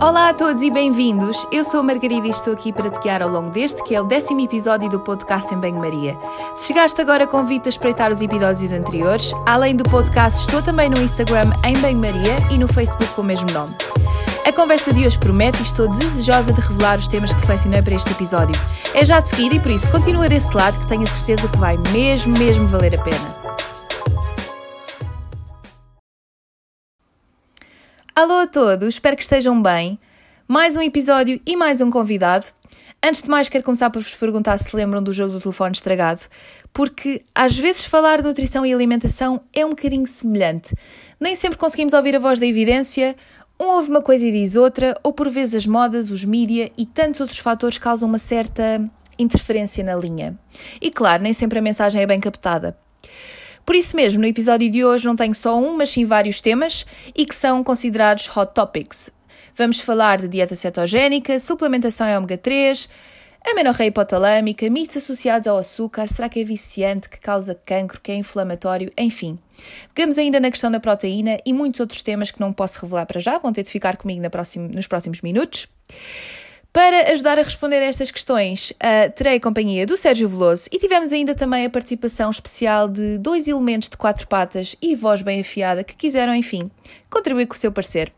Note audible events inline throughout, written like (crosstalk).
Olá a todos e bem-vindos. Eu sou a Margarida e estou aqui para te guiar ao longo deste, que é o décimo episódio do podcast em Banho-Maria. Se chegaste agora, convido-te a espreitar os episódios anteriores. Além do podcast, estou também no Instagram em Banho-Maria e no Facebook com o mesmo nome. A conversa de hoje promete e estou desejosa de revelar os temas que selecionei para este episódio. É já de seguida e por isso continua desse lado que tenho a certeza que vai mesmo, mesmo valer a pena. Alô a todos, espero que estejam bem. Mais um episódio e mais um convidado. Antes de mais, quero começar por vos perguntar se lembram do jogo do telefone estragado, porque às vezes falar de nutrição e alimentação é um bocadinho semelhante. Nem sempre conseguimos ouvir a voz da evidência, um ouve uma coisa e diz outra, ou por vezes as modas, os mídia e tantos outros fatores causam uma certa interferência na linha. E claro, nem sempre a mensagem é bem captada. Por isso mesmo, no episódio de hoje não tenho só um, mas sim vários temas e que são considerados hot topics. Vamos falar de dieta cetogénica, suplementação em ômega 3, amenorreia hipotalâmica, mitos associados ao açúcar, será que é viciante, que causa cancro, que é inflamatório, enfim. Pegamos ainda na questão da proteína e muitos outros temas que não posso revelar para já, vão ter de ficar comigo próxima, nos próximos minutos. Para ajudar a responder a estas questões, uh, terei a companhia do Sérgio Veloso e tivemos ainda também a participação especial de dois elementos de quatro patas e voz bem afiada que quiseram, enfim, contribuir com o seu parecer.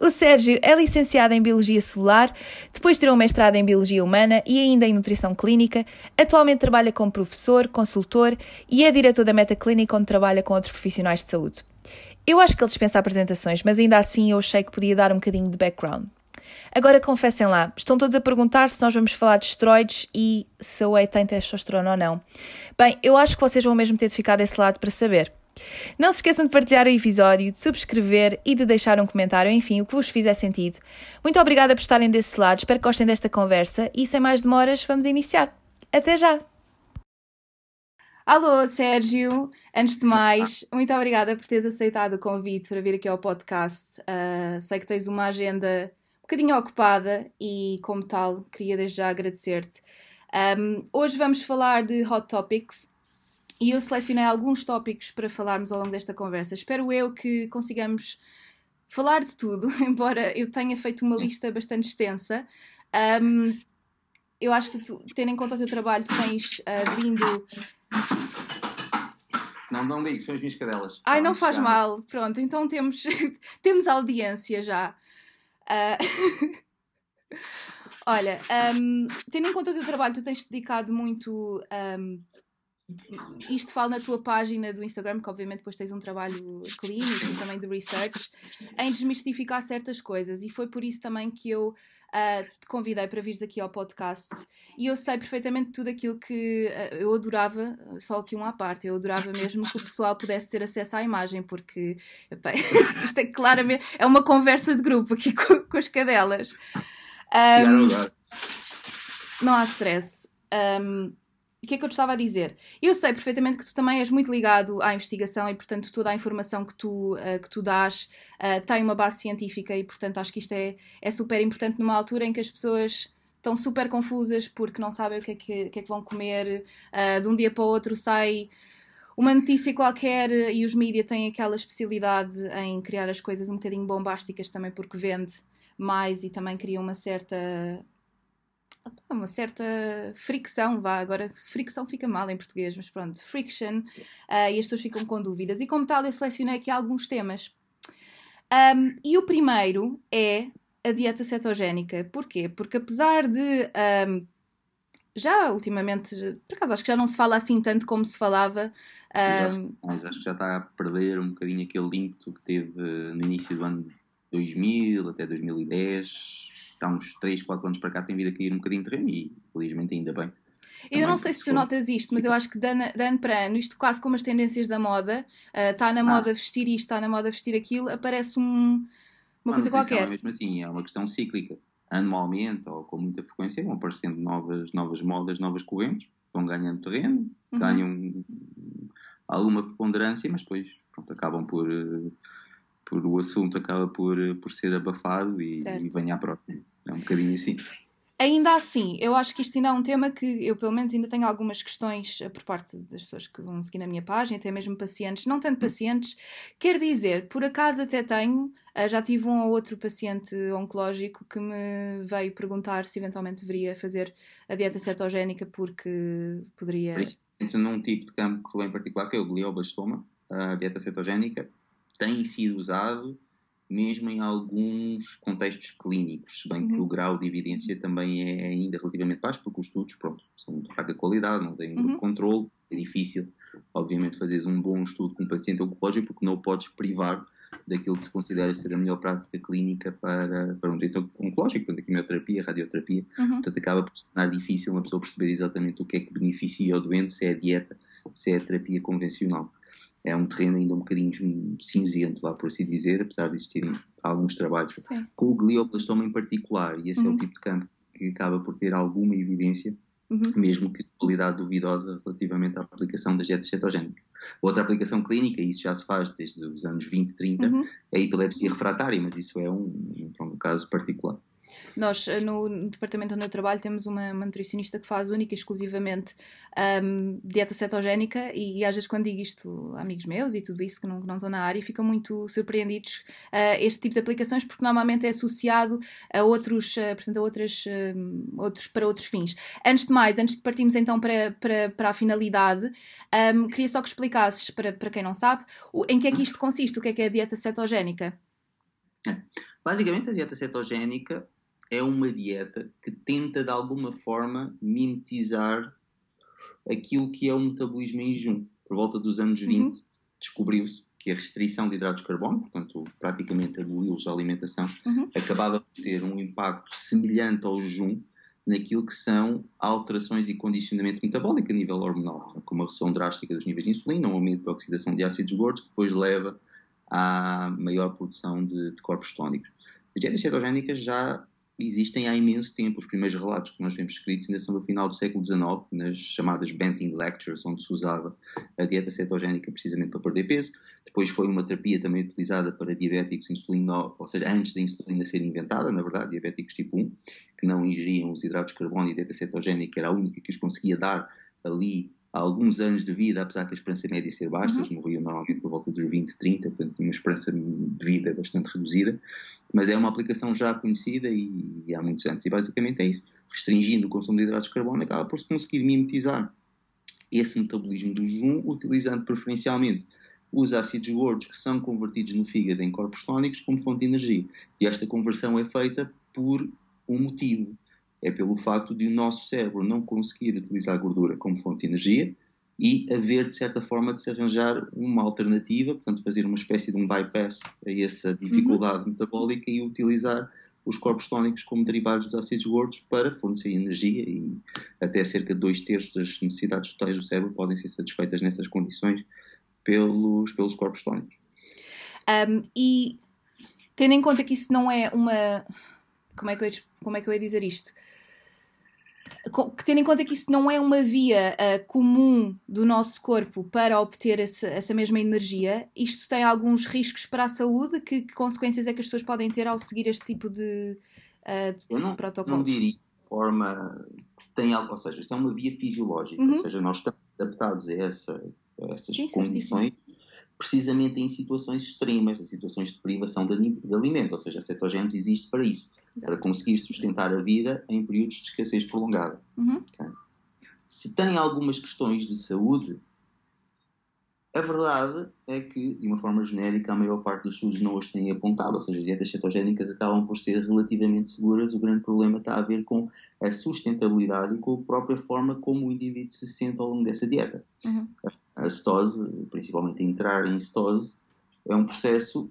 O Sérgio é licenciado em Biologia Celular, depois tirou um mestrado em Biologia Humana e ainda em Nutrição Clínica. Atualmente trabalha como professor, consultor e é diretor da Meta Clínica, onde trabalha com outros profissionais de saúde. Eu acho que ele dispensa apresentações, mas ainda assim eu achei que podia dar um bocadinho de background. Agora confessem lá, estão todos a perguntar se nós vamos falar de esteroides e se a whey tem testosterona ou não. Bem, eu acho que vocês vão mesmo ter de ficar desse lado para saber. Não se esqueçam de partilhar o episódio, de subscrever e de deixar um comentário, enfim, o que vos fizer sentido. Muito obrigada por estarem desse lado, espero que gostem desta conversa e sem mais demoras, vamos iniciar. Até já! Alô, Sérgio! Antes de mais, muito obrigada por teres aceitado o convite para vir aqui ao podcast. Uh, sei que tens uma agenda bocadinho ocupada e, como tal, queria desde já agradecer-te. Um, hoje vamos falar de Hot Topics e eu selecionei alguns tópicos para falarmos ao longo desta conversa. Espero eu que consigamos falar de tudo, (laughs) embora eu tenha feito uma lista bastante extensa. Um, eu acho que, tu, tendo em conta o teu trabalho, tu tens uh, vindo. Não, não ligue, são as minhas cadelas. Ai, não faz mal. Pronto, então temos, (laughs) temos audiência já. Uh... (laughs) Olha, um, tendo em conta o teu trabalho, tu tens dedicado muito. Um, isto fala na tua página do Instagram, que obviamente depois tens um trabalho clínico e também de research, em desmistificar certas coisas. E foi por isso também que eu uh, te convidei para vires aqui ao podcast e eu sei perfeitamente tudo aquilo que uh, eu adorava, só aqui um à parte, eu adorava mesmo que o pessoal pudesse ter acesso à imagem, porque eu tenho, (laughs) isto é claramente, é uma conversa de grupo aqui com, com as cadelas. Um, não há stress. Um, o que é que eu te estava a dizer? Eu sei perfeitamente que tu também és muito ligado à investigação e, portanto, toda a informação que tu, uh, que tu dás uh, tem uma base científica e, portanto, acho que isto é, é super importante numa altura em que as pessoas estão super confusas porque não sabem o que é que, que, é que vão comer, uh, de um dia para o outro sai uma notícia qualquer e os mídias têm aquela especialidade em criar as coisas um bocadinho bombásticas também porque vende mais e também cria uma certa uma certa fricção, vá, agora fricção fica mal em português, mas pronto, friction, uh, e as pessoas ficam com dúvidas. E como tal, eu selecionei aqui alguns temas. Um, e o primeiro é a dieta cetogénica. Porquê? Porque apesar de. Um, já ultimamente, por acaso acho que já não se fala assim tanto como se falava. Um, mas acho que já está a perder um bocadinho aquele ímpeto que teve no início do ano 2000 até 2010 há uns 3, 4 anos para cá tem vindo a cair um bocadinho de terreno e felizmente ainda bem. Eu não sei se tu notas isto, mas eu acho que de ano, de ano para ano, isto quase como as tendências da moda, está uh, na moda ah. vestir isto, está na moda vestir aquilo, aparece um, uma coisa qualquer. É mesmo assim, é uma questão cíclica. Anualmente ou com muita frequência vão aparecendo novas, novas modas, novas correntes, vão ganhando terreno, uhum. ganham alguma preponderância, mas depois pronto, acabam por. Uh, por o assunto acaba por, por ser abafado e, e vem à próxima. É um bocadinho assim. Ainda assim, eu acho que isto ainda é um tema que eu, pelo menos, ainda tenho algumas questões eh, por parte das pessoas que vão seguir na minha página, até mesmo pacientes, não tanto pacientes, quer dizer, por acaso até tenho Uh, já tive um ou outro paciente oncológico que me veio perguntar se eventualmente deveria fazer a dieta cetogénica porque poderia. Principalmente num tipo de cancro em particular, que é o glioblastoma, a dieta cetogénica tem sido usado mesmo em alguns contextos clínicos, se bem uhum. que o grau de evidência também é ainda relativamente baixo, porque os estudos, pronto, são de fraca qualidade, não têm muito uhum. controle, é difícil, obviamente, fazeres um bom estudo com um paciente oncológico, porque não o podes privar daquilo que se considera ser a melhor prática clínica para, para um doente oncológico, portanto, a quimioterapia, a radioterapia, uhum. portanto, acaba por se tornar difícil uma pessoa perceber exatamente o que é que beneficia o doente, se é a dieta, se é a terapia convencional é um terreno ainda um bocadinho cinzento, lá por assim dizer, apesar de existirem alguns trabalhos Sim. com o glioblastoma em particular, e esse uhum. é o uhum. tipo de campo que acaba por ter alguma evidência, uhum. mesmo que de qualidade duvidosa relativamente à aplicação das dietas cetogénicas. Outra aplicação clínica, e isso já se faz desde os anos 20, 30, uhum. é a epilepsia refratária, mas isso é um, um, um caso particular. Nós, eh, no departamento onde eu trabalho, temos uma, uma nutricionista que faz única e exclusivamente um, dieta cetogénica e, e, às vezes quando digo isto a amigos meus e tudo isso que não, que não estão na área, ficam muito surpreendidos a uh, este tipo de aplicações porque normalmente é associado a outros, uh, portanto, a outras, outros, para outros fins. Antes de mais, antes de partirmos então para, para, para a finalidade, um, queria só que explicasses, para, para quem não sabe, o, em que é que isto consiste, o que é que é a dieta cetogénica? É. Basicamente, a dieta cetogénica é uma dieta que tenta de alguma forma mimetizar aquilo que é o metabolismo em jejum. Por volta dos anos 20, uhum. descobriu-se que a restrição de hidratos de carbono, portanto, praticamente aboliu a alimentação, uhum. acabava por ter um impacto semelhante ao jejum naquilo que são alterações e condicionamento metabólico a nível hormonal, como a redução drástica dos níveis de insulina, um aumento de oxidação de ácidos gordos, que depois leva à maior produção de, de corpos tónicos. As dietas cetogénicas já existem há imenso tempo. Os primeiros relatos que nós vemos escritos ainda são do final do século XIX, nas chamadas Benting Lectures, onde se usava a dieta cetogénica precisamente para perder peso. Depois foi uma terapia também utilizada para diabéticos insulino, ou seja, antes da insulina ser inventada, na verdade, diabéticos tipo 1, que não ingeriam os hidratos de carbono e a dieta cetogénica era a única que os conseguia dar ali alguns anos de vida, apesar que a esperança média ser baixa, uhum. morriam normalmente por volta dos 20, 30, portanto tinha uma esperança de vida bastante reduzida, mas é uma aplicação já conhecida e, e há muitos anos, e basicamente é isso. Restringindo o consumo de hidratos de carbono, acaba por se conseguir mimetizar esse metabolismo do jejum, utilizando preferencialmente os ácidos gordos que são convertidos no fígado em corpos tónicos como fonte de energia. E esta conversão é feita por um motivo é pelo facto de o nosso cérebro não conseguir utilizar a gordura como fonte de energia e haver, de certa forma, de se arranjar uma alternativa, portanto, fazer uma espécie de um bypass a essa dificuldade uhum. metabólica e utilizar os corpos tónicos como derivados dos ácidos gordos para fornecer energia e até cerca de dois terços das necessidades totais do cérebro podem ser satisfeitas nessas condições pelos, pelos corpos tónicos. Um, e tendo em conta que isso não é uma. Como é que eu, como é que eu ia dizer isto? que tendo em conta que isso não é uma via uh, comum do nosso corpo para obter esse, essa mesma energia, isto tem alguns riscos para a saúde? Que, que consequências é que as pessoas podem ter ao seguir este tipo de, uh, de Eu não, protocolos? não diria de forma tem algo, ou seja, isto é uma via fisiológica, uhum. ou seja, nós estamos adaptados a, essa, a essas Sim, condições precisamente em situações extremas, em situações de privação de, de alimento, ou seja, a cetogênese existe para isso para conseguir sustentar a vida em períodos de escassez prolongada. Uhum. Okay? Se tem algumas questões de saúde, a verdade é que, de uma forma genérica, a maior parte dos estudos não os têm apontado, ou seja, as dietas cetogénicas acabam por ser relativamente seguras. O grande problema está a ver com a sustentabilidade e com a própria forma como o indivíduo se sente ao longo dessa dieta. Uhum. A cetose, principalmente entrar em cetose, é um processo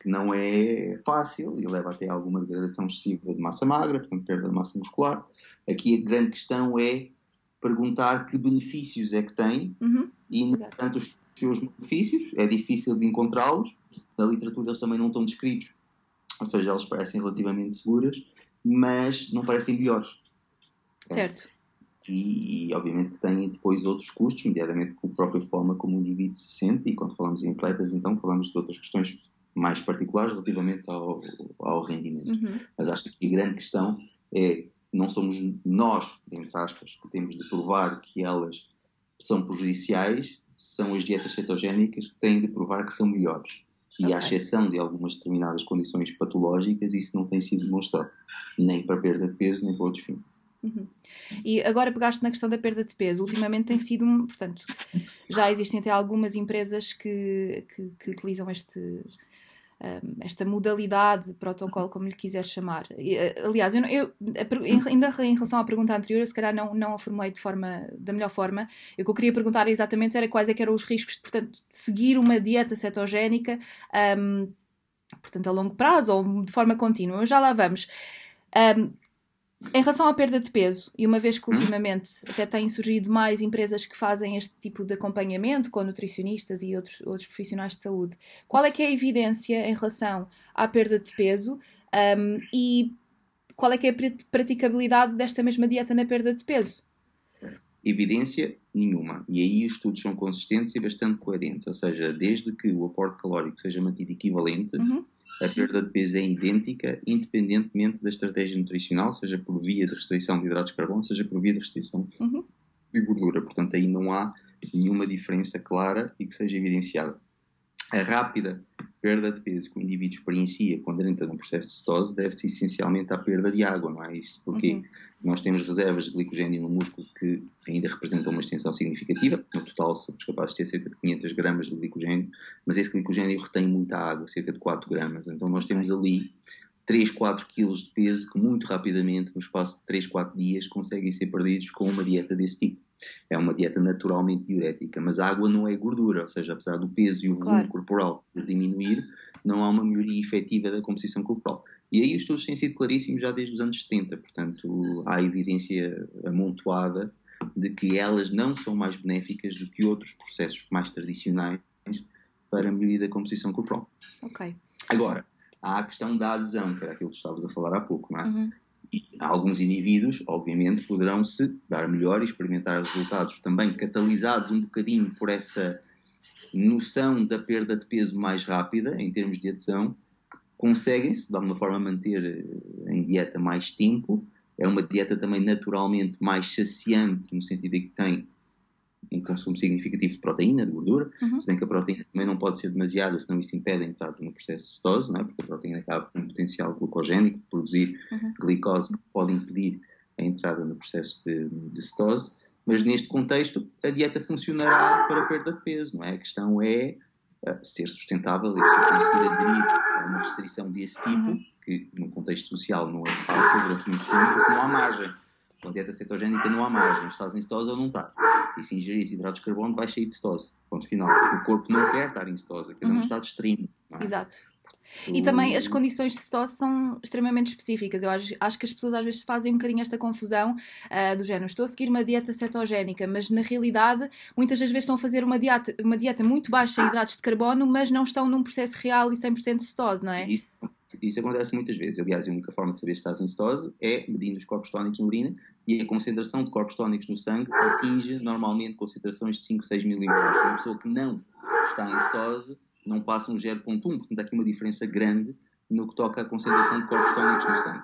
que não é fácil e leva até a alguma degradação excessiva de massa magra, portanto, perda de massa muscular. Aqui a grande questão é perguntar que benefícios é que tem uhum. e, no entanto, os seus benefícios é difícil de encontrá-los. Na literatura eles também não estão descritos, ou seja, eles parecem relativamente seguras, mas não parecem melhores. Certo. E, e, obviamente tem depois outros custos, nomeadamente com a própria forma como o indivíduo se sente, e quando falamos em atletas, então falamos de outras questões mais particulares relativamente ao, ao rendimento. Uhum. Mas acho que a grande questão é não somos nós, entre aspas, que temos de provar que elas são prejudiciais, são as dietas cetogénicas que têm de provar que são melhores. E okay. à exceção de algumas determinadas condições patológicas, isso não tem sido demonstrado, nem para perda de peso, nem para outros fins. Uhum. E agora pegaste na questão da perda de peso. Ultimamente tem sido, portanto, já existem até algumas empresas que, que, que utilizam este, esta modalidade, protocolo, como lhe quiser chamar. Eh, aliás, eu, eu, ainda em relação à pergunta anterior, eu se calhar não, não a formulei de forma, da melhor forma. O que eu queria perguntar exatamente era quais é eram os riscos de, portanto, de seguir uma dieta cetogénica, um, portanto, a longo prazo ou de forma contínua. Já lá vamos. Um, em relação à perda de peso, e uma vez que ultimamente até têm surgido mais empresas que fazem este tipo de acompanhamento com nutricionistas e outros, outros profissionais de saúde, qual é que é a evidência em relação à perda de peso um, e qual é que é a praticabilidade desta mesma dieta na perda de peso? Evidência nenhuma. E aí os estudos são consistentes e bastante coerentes. Ou seja, desde que o aporte calórico seja mantido equivalente, uhum a perda de peso é idêntica, independentemente da estratégia nutricional, seja por via de restrição de hidratos de carbono, seja por via de restrição uhum. de gordura. Portanto, aí não há nenhuma diferença clara e que seja evidenciada. A rápida perda de peso que o indivíduo experiencia quando entra num processo de cetose deve-se essencialmente à perda de água, não é isto? Porque uhum. nós temos reservas de glicogênio no músculo que ainda representam uma extensão significativa. No total, somos capazes de ter cerca de 500 gramas de glicogênio, mas esse glicogênio retém muita água, cerca de 4 gramas. Então nós temos ali 3, 4 quilos de peso que muito rapidamente, no espaço de 3, 4 dias, conseguem ser perdidos com uma dieta desse tipo. É uma dieta naturalmente diurética, mas a água não é gordura, ou seja, apesar do peso e o volume claro. corporal diminuir, não há uma melhoria efetiva da composição corporal. E aí os estudos têm sido claríssimos já desde os anos 70, portanto há evidência amontoada de que elas não são mais benéficas do que outros processos mais tradicionais para a melhoria da composição corporal. Ok. Agora, há a questão da adesão, que era aquilo que estavas a falar há pouco, não é? Uhum. E alguns indivíduos, obviamente, poderão se dar melhor e experimentar resultados também catalisados um bocadinho por essa noção da perda de peso mais rápida, em termos de adesão, conseguem-se, de alguma forma, manter eh, em dieta mais tempo. É uma dieta também naturalmente mais saciante, no sentido de que tem um consumo significativo de proteína, de gordura, uhum. se bem que a proteína também não pode ser demasiada, senão isso impede a entrada no processo de cetose, não é? porque a proteína acaba com um potencial glucogénico, produzir uhum. glicose que pode impedir a entrada no processo de, de cetose, mas neste contexto a dieta funcionará para a perda de peso, não é? A questão é uh, ser sustentável e conseguir aderir a uma restrição desse tipo, uhum. que no contexto social não é fácil durante muito tempo, porque não há margem. Com a dieta cetogénica não há margem, estás em cetose ou não estás. E se ingerir hidratos de carbono, vai sair de cetose. Ponto final. O corpo não quer estar em cetose, quer uhum. um estado extremo. É? Exato. E também as condições de cetose são extremamente específicas. Eu acho, acho, que as pessoas às vezes fazem um bocadinho esta confusão uh, do género: estou a seguir uma dieta cetogénica, mas na realidade muitas das vezes estão a fazer uma dieta, uma dieta muito baixa em hidratos de carbono, mas não estão num processo real e 100% de cetose, não é? Isso, isso acontece muitas vezes. Aliás, a única forma de saber se estás em cetose é medindo os corpos tónicos na urina e a concentração de corpos tónicos no sangue atinge normalmente concentrações de 5, 6 milímetros. Uma pessoa que não está em cetose não passa um 0.1, portanto há aqui uma diferença grande no que toca à concentração de corpos tónicos no sangue.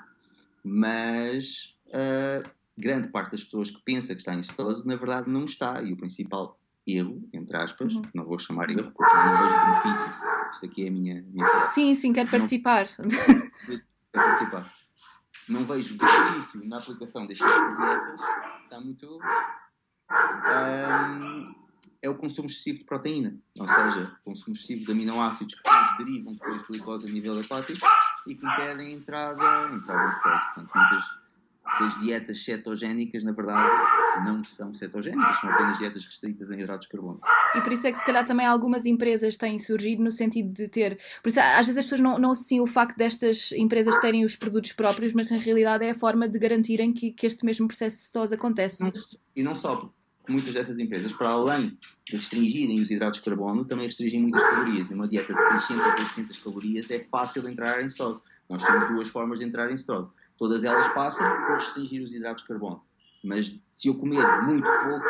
Mas uh, grande parte das pessoas que pensa que está em cetose, na verdade não está. E o principal erro, entre aspas, uhum. não vou chamar erro porque não vejo benefício, isto aqui é a minha, minha Sim, sim, quero participar. (laughs) quero participar. Não vejo benefício na aplicação destes tipo de dietas, está muito. Um, é o consumo excessivo de proteína, ou seja, consumo excessivo de aminoácidos que derivam depois de glicose a nível hepático e que impedem a entrada, entrada em stress. Portanto, muitas das dietas cetogénicas, na verdade, não são cetogénicas, são apenas dietas restritas em hidratos de carbono. E por isso é que, se calhar, também algumas empresas têm surgido no sentido de ter. Por isso, às vezes as pessoas não, não associam o facto destas empresas terem os produtos próprios, mas na realidade é a forma de garantirem que, que este mesmo processo de cetose acontece. E não só, muitas dessas empresas, para além de restringirem os hidratos de carbono, também restringem muitas calorias. E uma dieta de 600 a 800 calorias é fácil entrar em cetose. Nós temos duas formas de entrar em cetose. Todas elas passam por restringir os hidratos de carbono. Mas se eu comer muito pouco,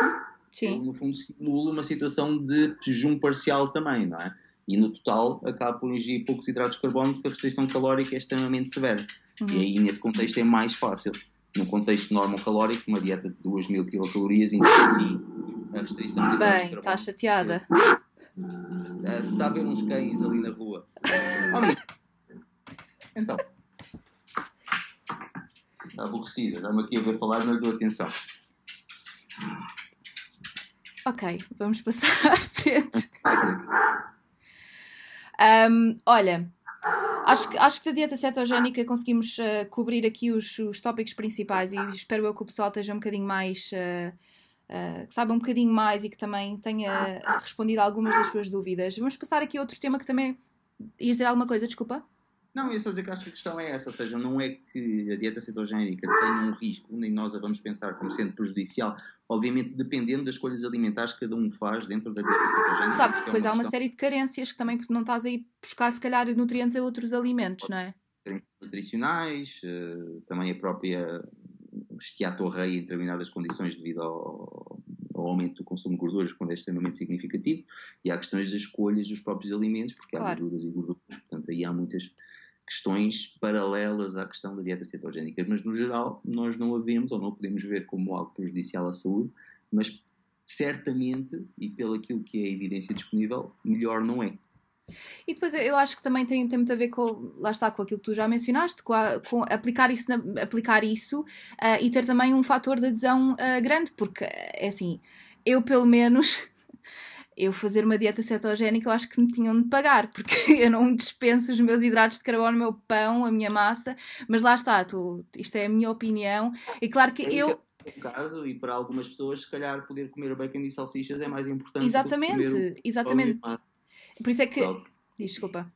Sim. eu, no fundo, simulo uma situação de jejum parcial também, não é? E no total acabo por ingerir poucos hidratos de carbono porque a restrição calórica é extremamente severa. Uhum. E aí, nesse contexto, é mais fácil num contexto normal-calórico, uma dieta de 2.000 quilocalorias, inclusive a restrição de Bem, está chateada. Está a ver uns cães ali na rua. (laughs) então. Está aborrecida. Dá-me aqui a ver falar, não dou atenção. Ok, vamos passar (laughs) à frente. um, olha, acho que, acho que da dieta cetogénica conseguimos uh, cobrir aqui os, os tópicos principais e espero eu que o pessoal esteja um bocadinho mais. Uh, uh, que saiba um bocadinho mais e que também tenha respondido algumas das suas dúvidas. Vamos passar aqui a outro tema que também. Ias dizer alguma coisa, desculpa? Não, eu só dizer que acho que a questão é essa, ou seja, não é que a dieta cetogénica tenha um risco, nem nós a vamos pensar como sendo prejudicial, obviamente dependendo das escolhas alimentares que cada um faz dentro da dieta cetogénica. Claro, porque depois é há uma série de carências que também não estás aí buscar, se calhar, nutrientes a outros alimentos, não é? Nutricionais, eh, também a própria esteatorreia em determinadas condições devido ao, ao, aumento do consumo de gorduras, quando é extremamente significativo, e há questões das escolhas dos próprios alimentos, porque claro. há gorduras e gorduras, portanto aí há muitas questões paralelas à questão da dieta cetogénica, mas no geral nós não a vemos ou não podemos ver como algo prejudicial à saúde, mas certamente, e pelo aquilo que é a evidência disponível, melhor não é. E depois eu acho que também tem, tem muito a ver com, lá está, com aquilo que tu já mencionaste, com, a, com aplicar isso, na, aplicar isso uh, e ter também um fator de adesão uh, grande, porque é assim, eu pelo menos (laughs) eu fazer uma dieta cetogénica eu acho que me tinham de pagar, porque (laughs) eu não dispenso os meus hidratos de carbono, o meu pão, a minha massa, mas lá está, tu, isto é a minha opinião, e claro que eu... No caso, e para algumas pessoas, se calhar poder comer bacon e salsichas é mais importante exatamente, do que comer exatamente. Por isso é que... Desculpa.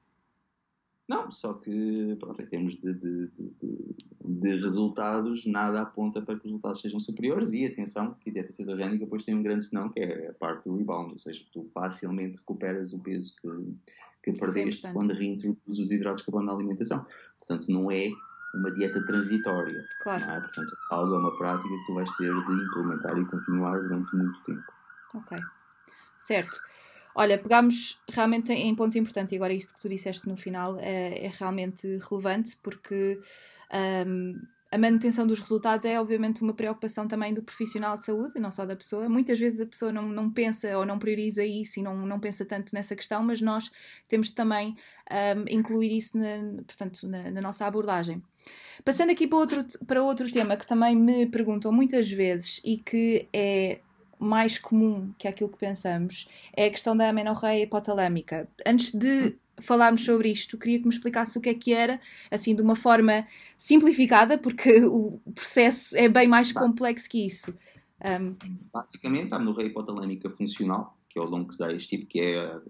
Não, só que, pronto, em termos de, de, de, de, resultados, nada aponta para que os resultados sejam superiores. E atenção, que a dieta cetogénica depois tem um grande senão, que é a parte do rebound, ou seja, tu facilmente recuperas o peso que, que perdeste é quando reintroduzes os hidratos de carbono na alimentação. Portanto, não é uma dieta transitória. Claro. É? Portanto, algo é uma prática que tu vais ter de implementar e continuar durante muito tempo. Ok. Certo. Olha, pegámos realmente em pontos importantes, e agora isso que tu disseste no final é, é realmente relevante, porque um, a manutenção dos resultados é obviamente uma preocupação também do profissional de saúde e não só da pessoa. Muitas vezes a pessoa não, não pensa ou não prioriza isso e não, não pensa tanto nessa questão, mas nós temos também um, incluir isso na, portanto, na, na, nossa abordagem. Passando aqui para outro, para outro tema que também me perguntam muitas vezes e que é mais comum que aquilo que pensamos é a questão da amenorreia hipotalâmica. Antes de falarmos sobre isto, queria que me explicasse o que é que era, assim, de uma forma simplificada, porque (laughs) o processo é bem mais complexo que isso. Um... Basicamente, a amenorreia hipotalâmica funcional, que é o nome que se dá a este tipo, que é eh,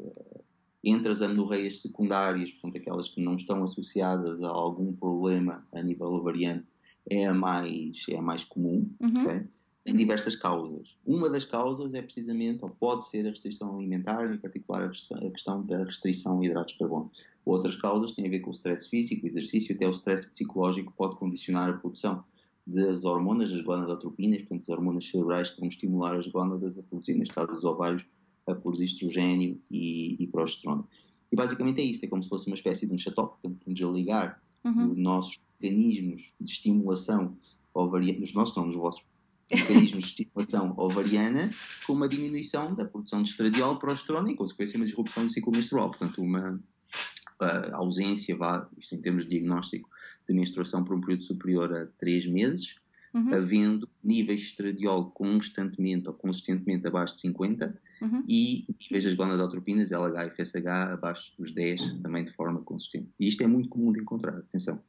entre as amenorreias secundárias, portanto, aquelas que não estão associadas a algum problema a nível ovariano, é a mais, é a mais comum. Uhum. Okay? Tem diversas causas. Uma das causas é precisamente, ou pode ser, a restrição alimentar, em particular a questão da restrição a hidratos de carbono. Outras causas têm a ver com o stress físico, o exercício, até o stress psicológico pode condicionar a produção das hormonas, das gonadotropinas, portanto, as hormonas cerebrais que vão estimular as gónadas a produzir, neste caso, os ovários, a produzir estrogênio e, e progesterona. E basicamente é isto, é como se fosse uma espécie de um shut-off, portanto, um desligar uhum. dos nossos mecanismos de estimulação ovariana, nos nossos, não, nos vossos mecanismos de estimulação ovariana com uma diminuição da produção de estradiol, progesterona e, em consequência, uma disrupção do ciclo menstrual. Portanto, uma uh, ausência, vá, isto em termos de diagnóstico, de menstruação por um período superior a 3 meses, uhum. havendo níveis de estradiol constantemente ou consistentemente abaixo de 50 uhum. e níveis das gonadotropinas, LH e FSH, abaixo dos 10, também de forma consistente. E isto é muito comum de encontrar, atenção.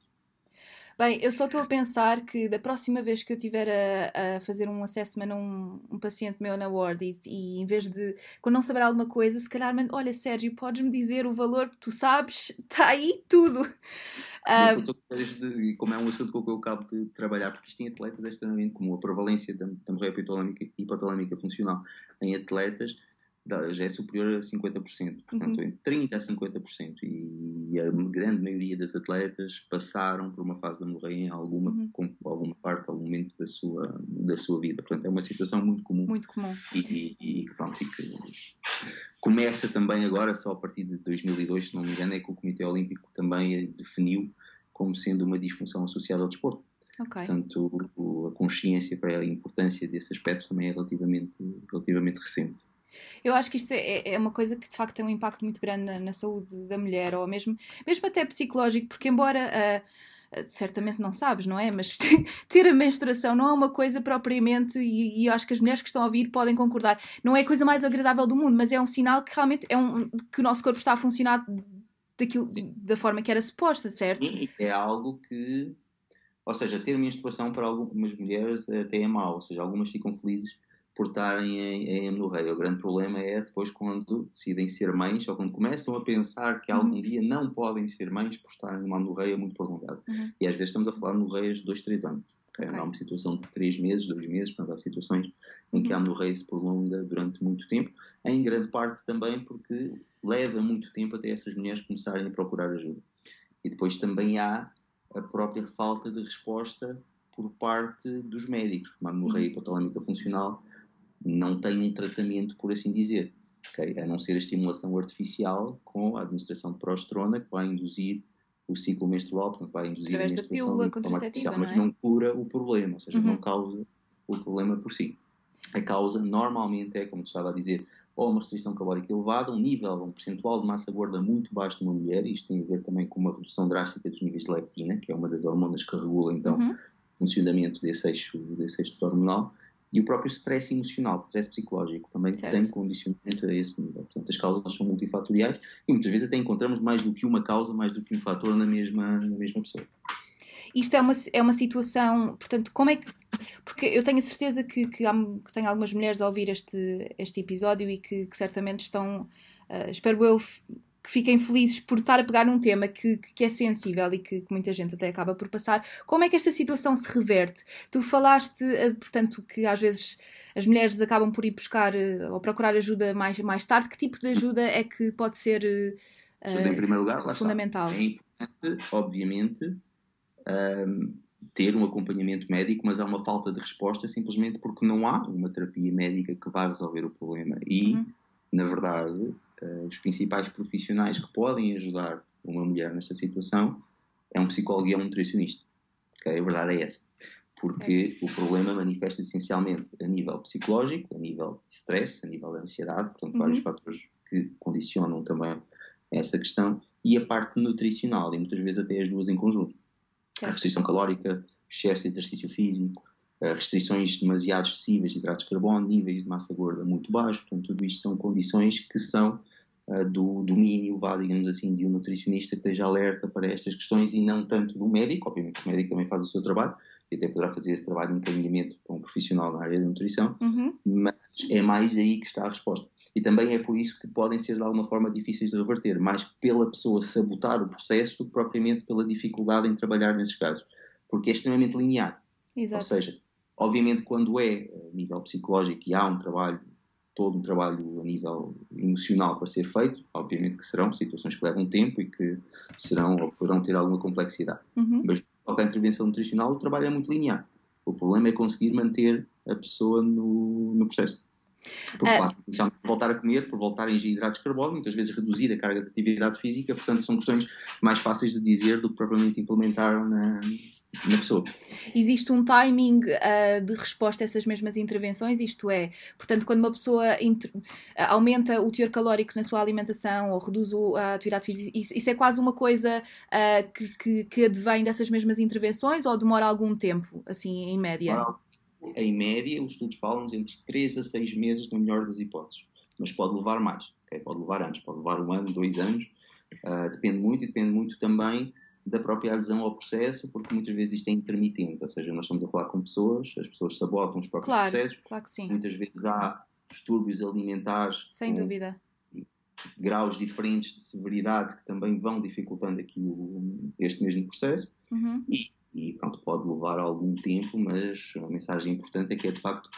Bem, eu só estou a pensar que da próxima vez que eu tiver a, a fazer um assessment a um, um, paciente meu na ward e, e, em vez de, quando não saber alguma coisa, se calhar, olha Sérgio, podes-me dizer o valor tu sabes, está (laughs) aí tudo. Uh, como é um assunto com o que eu acabo de trabalhar, porque isto em atletas é extremamente comum, a prevalência da, da hipotalâmica funcional em atletas já é superior a 50%, portanto, uhum. entre 30% a 50%. E a grande maioria das atletas passaram por uma fase da hemorragia em alguma, uhum. com, alguma parte, algum momento da sua, da sua vida. Portanto, é uma situação muito comum. Muito comum. E, e, e, pronto, e que começa também agora, só a partir de 2002, se não me engano, é que o Comitê Olímpico também definiu como sendo uma disfunção associada ao desporto. Okay. Portanto, a consciência para a importância desse aspecto também é relativamente, relativamente recente. Eu acho que isto é, é, uma coisa que de facto tem um impacto muito grande na, na saúde da mulher, ou mesmo, mesmo até psicológico, porque embora. Uh, certamente não sabes, não é? Mas (laughs) ter a menstruação não é uma coisa propriamente, e, e, acho que as mulheres que estão a ouvir podem concordar, não é a coisa mais agradável do mundo, mas é um sinal que realmente é um, que o nosso corpo está a funcionar daquilo, da forma que era suposta, certo? Sim, é algo que, ou seja, ter menstruação para algumas mulheres até é mau, ou seja, algumas ficam felizes por estarem em, em amenorreia. O grande problema é depois quando decidem ser mães ou quando começam a pensar que algum uhum. dia não podem ser mães por estarem numa amenorreia muito prolongada. Uhum. E às vezes estamos a falar de amenorreias de 2, 3 anos. Okay? Okay. Não é uma situação de 3 meses, 2 meses, portanto há situações em que a uhum. amenorreia se prolonga durante muito tempo, em grande parte também porque leva muito tempo até essas mulheres começarem a procurar ajuda. E depois também há a própria falta de resposta por parte dos médicos. Uma hemorragia uhum. hipotalâmica funcional não tem um tratamento, por assim dizer, okay? a não ser a estimulação artificial com a administração de progesterona, que vai induzir o ciclo menstrual, portanto vai induzir Através a menstruação da pílula contraceptiva, mas não cura o problema, ou seja, uhum. não causa o problema por si. A causa normalmente é, como estava a dizer, ou uma restrição calórica elevada, um nível, um percentual de massa gorda muito baixo numa mulher, isto tem a ver também com uma redução drástica dos níveis de leptina, que é uma das hormonas que regula então uhum. o funcionamento desse eixo, desse eixo hormonal, e o próprio stress emocional, stress psicológico, também certo. tem condicionamento a esse nível. Portanto, as causas são multifatoriais e muitas vezes até encontramos mais do que uma causa, mais do que um fator na mesma, na mesma pessoa. Isto é uma, é uma situação, portanto, como é que. Porque eu tenho a certeza que, que, há, que tenho algumas mulheres a ouvir este, este episódio e que, que certamente estão, uh, espero eu, que fiquem felizes por estar a pegar num tema que, que é sensível e que, que, muita gente até acaba por passar. Como é que esta situação se reverte? Tu falaste, uh, portanto, que às vezes as mulheres acabam por ir buscar uh, ou procurar ajuda mais, mais tarde. Que tipo de ajuda é que pode ser. em primeiro lugar, fundamental. É importante, obviamente, um, ter um acompanhamento médico, mas há uma falta de resposta simplesmente porque não há uma terapia médica que vá resolver o problema. E, uhum. na verdade, uh, os principais profissionais que podem ajudar uma mulher nesta situação é um psicólogo e é um nutricionista. Okay? A verdade é essa. Porque o problema manifesta essencialmente a nível psicológico, a nível de stress, a nível de ansiedade, portanto, uhum. vários fatores que condicionam também essa questão, e a parte nutricional, e muitas vezes até as duas em conjunto a restrição calórica, excesso de exercício físico, restrições demasiado excessivas de hidratos de carbono, níveis de massa gorda muito baixos, portanto, tudo isto são condições que são uh, do domínio, vá, digamos assim, de um nutricionista que esteja alerta para estas questões e não tanto do médico, obviamente o médico também faz o seu trabalho, e até poderá fazer esse trabalho de encaminhamento para um profissional na área da nutrição, uhum. mas é mais aí que está a resposta. E também é por isso que podem ser de alguma forma difíceis de reverter, mais pela pessoa sabotar o processo do que propriamente pela dificuldade em trabalhar nesses casos, porque é extremamente linear. Exato. Ou seja, obviamente quando é a nível psicológico e há um trabalho, todo um trabalho a nível emocional para ser feito, obviamente que serão situações que levam tempo e que serão ou poderão ter alguma complexidade. Uhum. Mas qualquer intervenção nutricional o trabalho é muito linear. O problema é conseguir manter a pessoa no, no processo. Por uh, voltar a comer, por voltar a ingerir hidratos de carbono, muitas vezes reduzir a carga de atividade física, portanto são questões mais fáceis de dizer do que propriamente implementar na, na pessoa. Existe um timing uh, de resposta a essas mesmas intervenções, isto é, portanto, quando uma pessoa aumenta o teor calórico na sua alimentação ou reduz a atividade física, isso, isso é quase uma coisa uh, que, que, que advém dessas mesmas intervenções ou demora algum tempo, assim, em média? Em média, os estudos falam-nos entre 3 a 6 meses, na melhor das hipóteses. Mas pode levar mais, okay? pode levar anos, pode levar um ano, dois anos. Uh, depende muito e depende muito também da própria adesão ao processo, porque muitas vezes isto é intermitente, ou seja, nós estamos a falar com pessoas, as pessoas sabotam os próprios claro, processos. Claro que sim. Muitas vezes há distúrbios alimentares. Sem dúvida. Graus diferentes de severidade que também vão dificultando aqui o, este mesmo processo. Uhum. E e pronto, pode levar algum tempo, mas a mensagem importante é que é de facto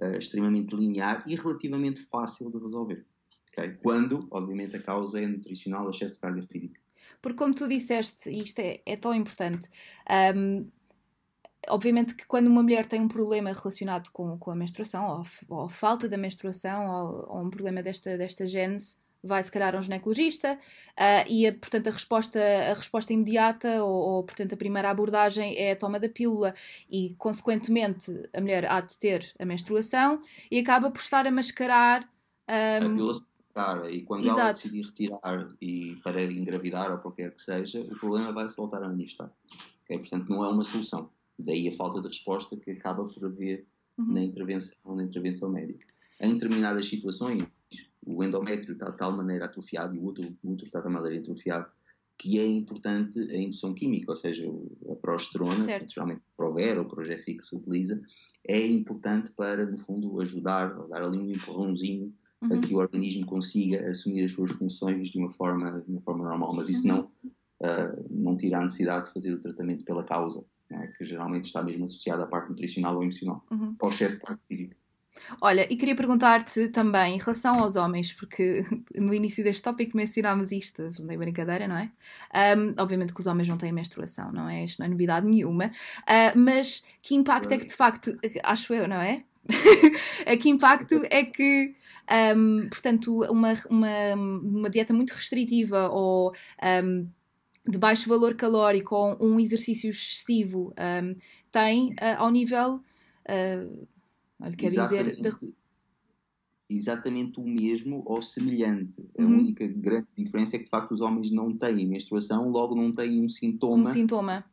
uh, extremamente linear e relativamente fácil de resolver. Okay? Quando, obviamente, a causa é nutricional, excesso de carga física. Porque, como tu disseste, e isto é, é tão importante, um, obviamente que quando uma mulher tem um problema relacionado com, com a menstruação, ou, ou a falta da menstruação, ou, ou um problema desta, desta gênese, vai se calhar a um ginecologista uh, e a, portanto a resposta, a resposta imediata ou, ou, portanto a primeira abordagem é a toma da pílula e consequentemente a mulher há de ter a menstruação e acaba por estar a mascarar Um, a pílula cara e quando Exato. ela decidir retirar e para engravidar ou qualquer que seja, o problema vai se voltar a manifestar. Okay? Portanto, não é uma solução. Daí a falta de resposta que acaba por haver uhum. na, intervenção, na intervenção médica. Em determinadas situações, o endométrio está de tal maneira atrofiado e o útero, o útero está de tal maneira atrofiado que é importante a indução química, ou seja, a progesterona, geralmente Provera ou o Progef que se utiliza, é importante para, no fundo, ajudar, dar ali um empurrãozinho uhum. a que o organismo consiga assumir as suas funções de uma forma, de uma forma normal, mas isso uhum. não, uh, não tira a necessidade de fazer o tratamento pela causa, né, que geralmente está mesmo associada à parte nutricional ou emocional, uhum. ao excesso de parte física. Olha, e queria perguntar-te também em relação aos homens, porque (laughs) no início deste tópico mencionámos isto, não é brincadeira, não é? Um, obviamente que os homens não têm menstruação, não é? Isto não é novidade nenhuma, uh, mas que impacto é que de facto, acho eu, não é? (laughs) que impacto é que, um, portanto, uma, uma, uma dieta muito restritiva ou um, de baixo valor calórico ou um exercício excessivo um, tem uh, ao nível. Uh, quer exatamente, dizer. De... Exatamente o mesmo ou semelhante. Uhum. A única grande diferença é que de facto os homens não têm menstruação, logo não têm um sintoma. Um sintoma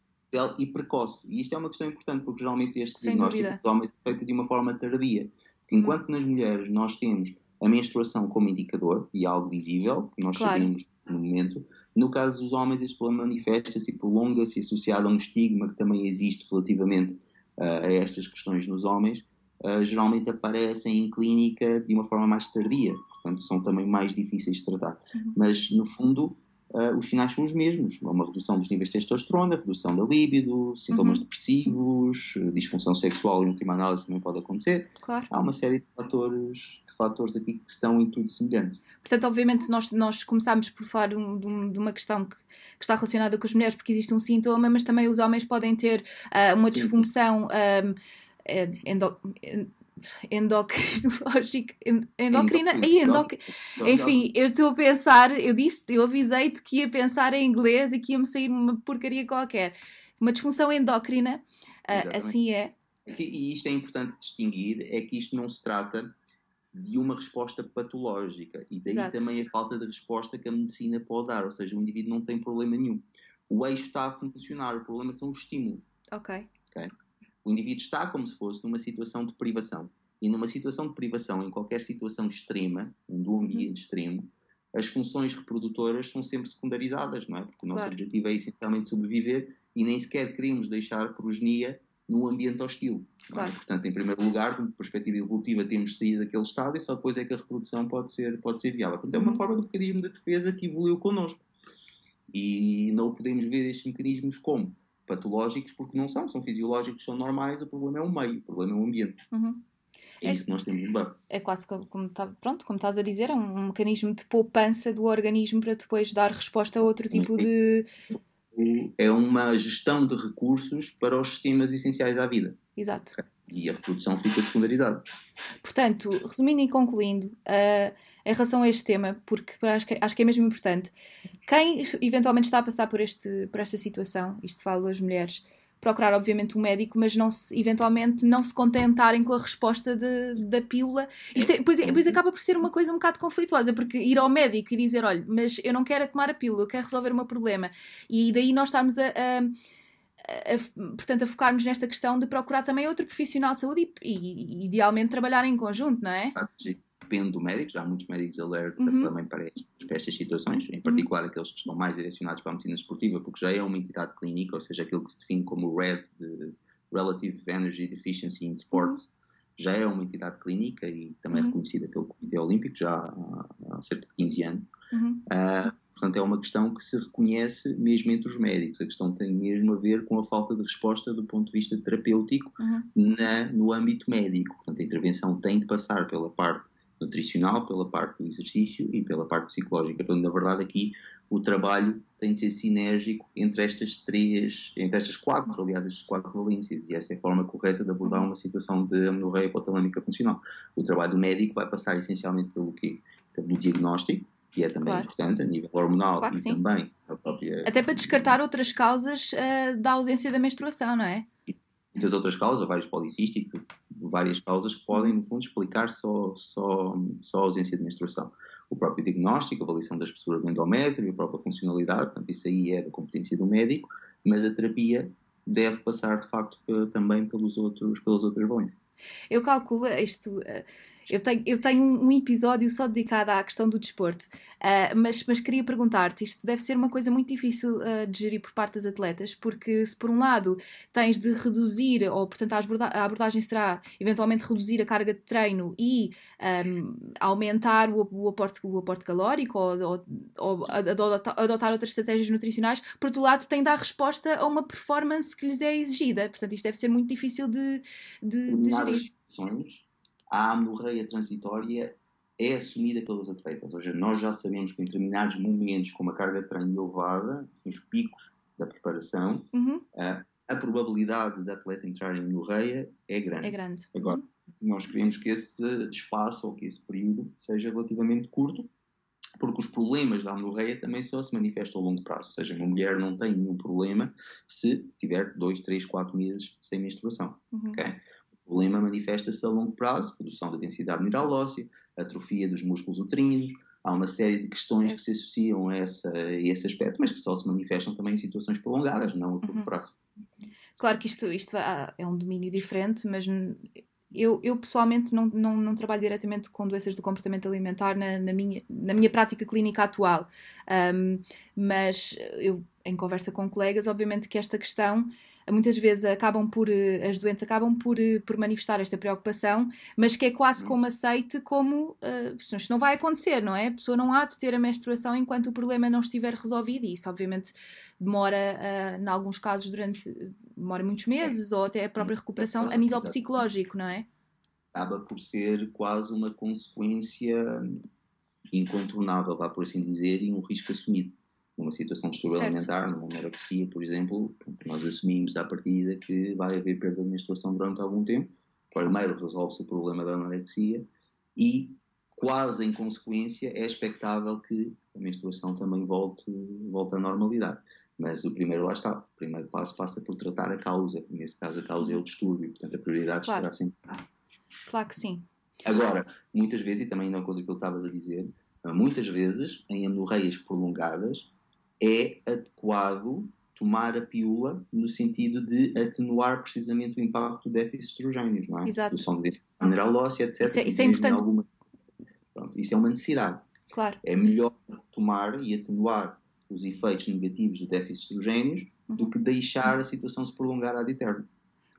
e precoce. E isto é uma questão importante, porque geralmente este Sem diagnóstico dos homens é feito de uma forma tardia. Enquanto nas mulheres nós temos a menstruação como indicador e algo visível, que nós claro. sabemos no momento, no caso dos homens este problema manifesta-se e prolonga-se associado a um estigma que também existe relativamente uh, a estas questões nos homens, uh, geralmente aparecem em clínica de uma forma mais tardia, portanto são também mais difíceis de tratar. Uhum. Mas no fundo uh, os sinais são os mesmos. Uma redução dos níveis de testosterona, redução da libido, sintomas uhum. depressivos, disfunção sexual em última análise também pode acontecer. Claro. Há uma série de fatores, de fatores aqui que estão em tudo semelhantes. Portanto, obviamente, nós, nós começámos por falar de, um, de uma questão que, que, está relacionada com as mulheres porque existe um sintoma, mas também os homens podem ter uh, uma disfunção. Um, endo, endocrinológica, endocrina, endocrina, enfim, eu estou a pensar, eu disse, eu avisei-te que ia pensar em inglês e que ia-me sair uma porcaria qualquer. Uma disfunção endócrina, uh, assim é. E isto é importante distinguir, é que isto não se trata de uma resposta patológica e daí Exato. também a falta de resposta que a medicina pode dar, ou seja, o indivíduo não tem problema nenhum. O eixo está a funcionar, o problema são os estímulos. Ok. okay? O indivíduo está como se fosse numa situação de privação. E numa situação de privação, em qualquer situação extrema, um ambiente uhum. extremo, as funções reprodutoras são sempre secundarizadas, não é? Porque o nosso claro. objetivo é essencialmente sobreviver e nem sequer queremos deixar progenia num ambiente hostil. É? Claro. É? Portanto, em primeiro lugar, de perspectiva evolutiva, temos de sair daquele estado e só depois é que a reprodução pode ser, pode ser viável. Portanto, é uma uhum. forma de mecanismo de defesa que evoluiu connosco. E não podemos ver estes mecanismos como patológicos, porque não são, são fisiológicos, são normais, o problema é o meio, o problema é o ambiente. Uhum. É, é isso que nós temos base. É quase como, tá, pronto, como estás a dizer, é um mecanismo de poupança do organismo para depois dar resposta a outro tipo de. É uma gestão de recursos para os sistemas essenciais à vida. Exato. E a reprodução fica secundarizada. Portanto, resumindo e concluindo, uh, em relação a este tema, porque acho que, acho que é mesmo importante. Quem eventualmente está a passar por, este, por esta situação, isto falo das mulheres, procurar obviamente um médico, mas não se, eventualmente não se contentarem com a resposta de, da pílula. Isto é, depois, depois acaba por ser uma coisa um bocado conflituosa, porque ir ao médico e dizer, olha, mas eu não quero é tomar a pílula, eu quero resolver o meu problema. E daí nós estamos a, a a, portanto, a focar-nos nesta questão de procurar também outro profissional de saúde e, e, idealmente trabalhar em conjunto, não é? Depende do médico, já há muitos médicos alertam uhum. também para estas, para estas, situações, em particular uhum. aqueles que estão mais direcionados para a medicina esportiva, porque já é uma entidade clínica, ou seja, aquilo que se define como RED, de Relative Energy Deficiency in Sport, uhum. já é uma entidade clínica e também uhum. reconhecida pelo Comitê Olímpico já há, há cerca de 15 anos. Uh, portanto, é uma questão que se reconhece mesmo entre os médicos. A questão tem mesmo a ver com a falta de resposta do ponto de vista terapêutico uhum. na, no âmbito médico. Portanto, a intervenção tem de passar pela parte nutricional, pela parte do exercício e pela parte psicológica. Então, na verdade, aqui o trabalho tem de ser sinérgico entre estas três, entre estas quatro, aliás, estas quatro valências, e essa é a forma correta de abordar uma situação de amenorreia hipotalâmica funcional. O trabalho do médico vai passar essencialmente pelo quê? Pelo diagnóstico, que é também claro. importante a nível hormonal claro e sim. também a própria... Até para descartar outras causas uh, da ausência da menstruação, não é? muitas outras causas, vários policísticos, várias causas que podem, no fundo, explicar só, só, só a ausência de menstruação. O próprio diagnóstico, a avaliação da espessura do endométrio, a própria funcionalidade, portanto, isso aí é da competência do médico, mas a terapia deve passar, de facto, também pelos outros, pelas outras valências. Eu calculo isto. Uh eu tenho, eu tenho um episódio só dedicado à questão do desporto, uh, mas, mas queria perguntar-te: isto deve ser uma coisa muito difícil uh, de gerir por parte das atletas, porque se por um lado tens de reduzir, ou portanto a, aborda a abordagem será eventualmente reduzir a carga de treino e um, aumentar o, o, aporte, o aporte calórico ou, ou, ou adotar, outras estratégias nutricionais, por outro lado tem de dar resposta a uma performance que lhes é exigida. Portanto, isto deve ser muito difícil de, de, de gerir a amnorreia transitória é assumida pelos atletas. Ou seja, nós já sabemos que em determinados momentos, com uma carga de treino elevada, nos picos da preparação, uhum. a, a probabilidade de atleta entrar em amnorreia é grande. É grande. Agora, nós queremos que esse espaço ou que esse período seja relativamente curto, porque os problemas da amnorreia também só se manifestam a longo prazo. Ou seja, uma mulher não tem nenhum problema se tiver 2, 3, 4 meses sem menstruação. Uhum. Okay? O problema manifesta-se a longo prazo, redução da densidade mineral óssea, atrofia dos músculos uterinos, há uma série de questões certo. que se associam a, essa, a, esse aspecto, mas que só se manifestam também em situações prolongadas, não a curto uhum. prazo. Claro que isto, isto é um domínio diferente, mas eu, eu pessoalmente não, não, não, trabalho diretamente com doenças do comportamento alimentar na, na minha, na minha prática clínica atual, um, mas eu, em conversa com colegas, obviamente que esta questão muitas vezes acabam por, eh, as doentes acabam por, eh, por manifestar esta preocupação, mas que é quase uhum. como aceite como uh, isto não vai acontecer, não é? A pessoa não há de ter a menstruação enquanto o problema não estiver resolvido e isso obviamente demora, uh, em alguns casos, durante demora muitos meses ou até a própria recuperação a nível psicológico, não é? Acaba por ser quase uma consequência incontornável, vá por assim dizer, e um risco assumido numa situação de distúrbio alimentar, numa anorexia, por exemplo, nós assumimos à partida que vai haver perda de menstruação durante algum tempo. Primeiro resolve-se o problema da anorexia e, quase em consequência, é expectável que a menstruação também volte, volte à normalidade. Mas o primeiro lá está. O primeiro passo passa por tratar a causa. Nesse caso, a causa é o distúrbio. Portanto, a prioridade claro. estará sempre. Claro que sim. Agora, muitas vezes, e também não quando aquilo que estavas a dizer, muitas vezes, em anorreias prolongadas, é adequado tomar a pílula no sentido de atenuar precisamente o impacto do déficit de estrogénios, não é? Exato. Redução de mineral óssea, etc. Isso é, isso é importante. Alguma... Pronto, isso é uma necessidade. Claro. É melhor tomar e atenuar os efeitos negativos do déficit de estrogénios uhum. do que deixar a situação se prolongar ad eterno.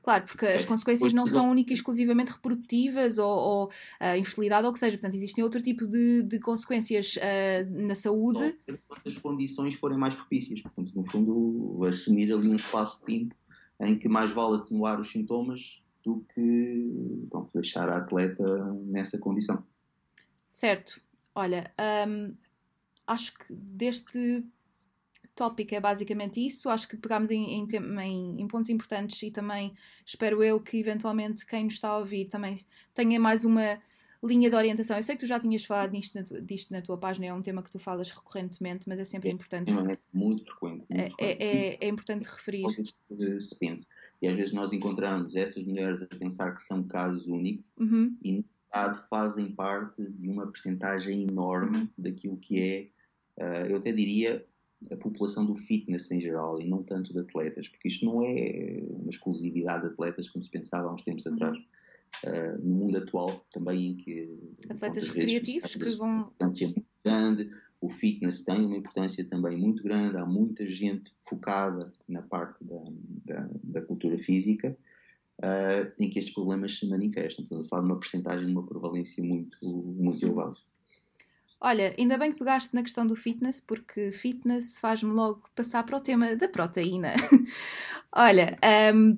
Claro, porque as consequências não são únicas e exclusivamente reprodutivas ou, ou uh, infertilidade ou o que seja. Portanto, existem outro tipo de, de consequências uh, na saúde. Quando as condições forem mais propícias. Portanto, no fundo, assumir ali um espaço de tempo em que mais vale atenuar os sintomas do que então, deixar a atleta nessa condição. Certo. Olha, um, acho que deste tópico é basicamente isso. Acho que pegámos em, em, em, pontos importantes e também espero eu que eventualmente quem nos está a ouvir também tenha mais uma linha de orientação. Eu sei que tu já tinhas falado disto na, disto na tua página, é um tema que tu falas recorrentemente, mas é sempre é, importante. É muito frequente. Muito é, frequente. É, é, é, importante referir. Se, se pensa. E às vezes nós encontramos essas mulheres a pensar que são casos únicos uhum. e, na verdade, fazem parte de uma percentagem enorme daquilo que é, uh, eu até diria, a população do fitness em geral e não tanto de atletas, porque isto não é uma exclusividade de atletas como se pensava há uns tempos uhum. atrás. Uh, no mundo atual, também em que. Atletas recreativos que vão. grande, o fitness tem uma importância também muito grande, há muita gente focada na parte da, da, da cultura física. Uh, em que estes problemas se manifestam. Estamos a falar de uma percentagem, de uma prevalência muito, muito elevada. Olha, ainda bem que pegaste na questão do fitness, porque fitness faz-me logo passar para o tema da proteína. (laughs) Olha, um,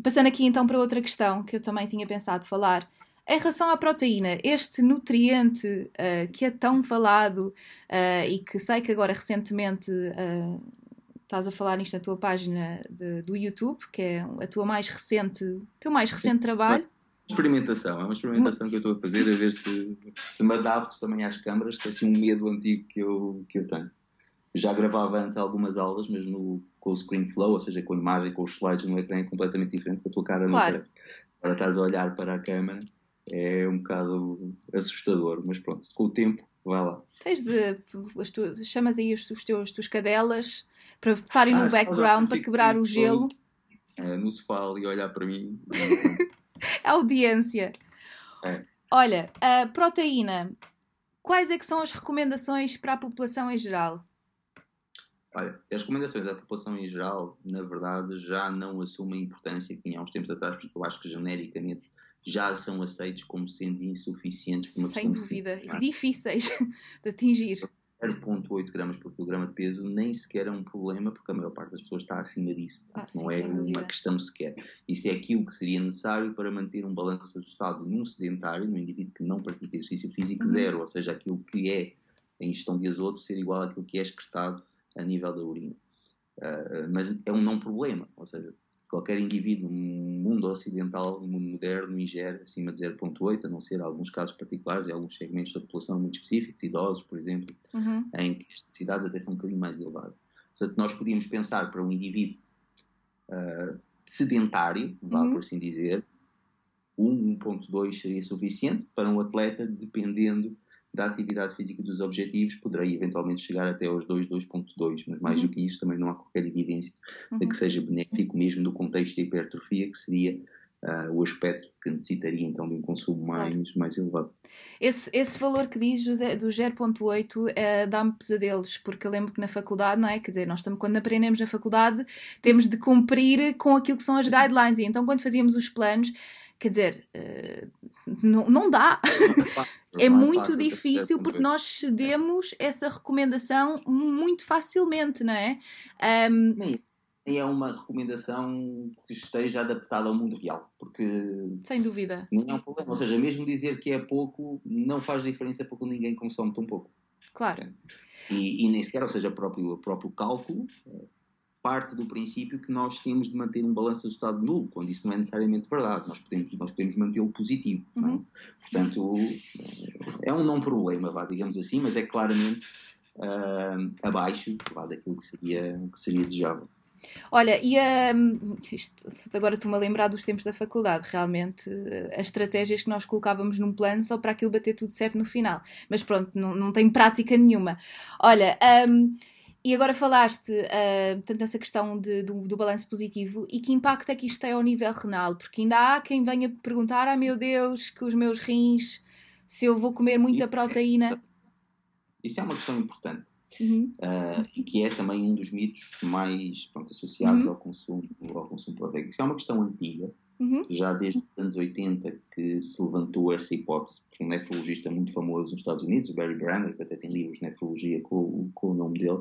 passando aqui então para outra questão que eu também tinha pensado falar. Em relação à proteína, este nutriente uh, que é tão falado uh, e que sei que agora recentemente uh, estás a falar nisto na tua página de, do YouTube, que é a tua mais recente, teu mais recente trabalho experimentação, é uma experimentação que eu estou a fazer a ver se, se me adapto também às câmaras, que é assim um medo antigo que eu, que eu tenho. Eu já gravava antes algumas aulas, mas no, com o screen flow, ou seja, com a imagem, com os slides no ecrã é completamente diferente, com a tua cara claro. não agora estás a olhar para a câmara, é um bocado assustador, mas pronto, com o tempo, vai lá. Tens de. Tu, chamas aí os, os teus, tuas cadelas para estarem ah, no background, para quebrar o gelo. É, no sofá ali olhar para mim. (laughs) (laughs) audiência. É. Olha, a proteína. Quais é que são as recomendações para a população em geral? Olha, as recomendações à população em geral, na verdade, já não assumem a importância que tinha há uns tempos atrás, porque eu acho que genericamente já são aceitos como sendo insuficientes. Sem dúvida, e difíceis (laughs) de atingir. 0,8 gramas por quilograma de peso nem sequer é um problema, porque a maior parte das pessoas está acima disso. Ah, não sim, é uma questão sequer. Isso é aquilo que seria necessário para manter um balanço ajustado num sedentário, num indivíduo que não pratica exercício físico, uhum. zero, ou seja, aquilo que é a ingestão de azoto ser igual àquilo que é excretado a nível da urina. Uh, mas é um não problema, ou seja, qualquer indivíduo no mundo ocidental, no mundo moderno, ingere acima de 0,8, a não ser alguns casos particulares e alguns segmentos da população muito específicos, idosos, por exemplo, uhum. em que as necessidades até são um bocadinho mais elevadas. Portanto, nós podíamos pensar para um indivíduo uh, sedentário, vá uhum. por assim dizer, 1, 1.2 seria suficiente para um atleta, dependendo da atividade física e dos objetivos, poderá eventualmente chegar até aos 2, 2.2, mas mais uhum. do que isso também não há qualquer evidência uhum. de que seja benéfico mesmo no contexto da hipertrofia, que seria Uh, o aspecto que necessitaria então de um consumo mais, claro. mais elevado. Esse, esse valor que diz do 0.8 é, dá-me pesadelos, porque eu lembro que na faculdade, não é? Quer dizer, nós estamos, quando aprendemos na faculdade temos de cumprir com aquilo que são as guidelines, e então quando fazíamos os planos, quer dizer, uh, não, não dá. (laughs) é muito difícil porque nós cedemos essa recomendação muito facilmente, não é? Um... Nem, nem é uma recomendação que esteja adaptada ao mundo real, porque. Sem dúvida. Não é um problema. Ou seja, mesmo dizer que é pouco não faz diferença porque ninguém consome tão pouco. Claro. E, e nem sequer, ou seja, o próprio, o próprio cálculo parte do princípio que nós temos de manter um balanço ajustado nulo, quando isso não é necessariamente verdade. Nós podemos, nós podemos mantê-lo positivo. É? Uhum. Portanto, é um não problema, vá, digamos assim, mas é claramente uh, abaixo vá, daquilo que seria, que seria desejável. Olha, e um, isto, agora estou-me a lembrar dos tempos da faculdade, realmente, as estratégias que nós colocávamos num plano só para aquilo bater tudo certo no final. Mas pronto, não, não tem prática nenhuma. Olha, um, e agora falaste, uh, portanto, essa questão de, do, do balanço positivo e que impacto é que isto tem ao nível renal? Porque ainda há quem venha perguntar: ah, meu Deus, que os meus rins, se eu vou comer muita proteína. (laughs) Isso é uma questão importante uhum. uh, e que é também um dos mitos mais pronto, associados uhum. ao, consumo, ao consumo proteico. Isso é uma questão antiga Uhum. Já desde os anos 80 que se levantou essa hipótese por um nefrologista muito famoso nos Estados Unidos, o Barry Branner, que até tem livros de nefrologia com, com o nome dele,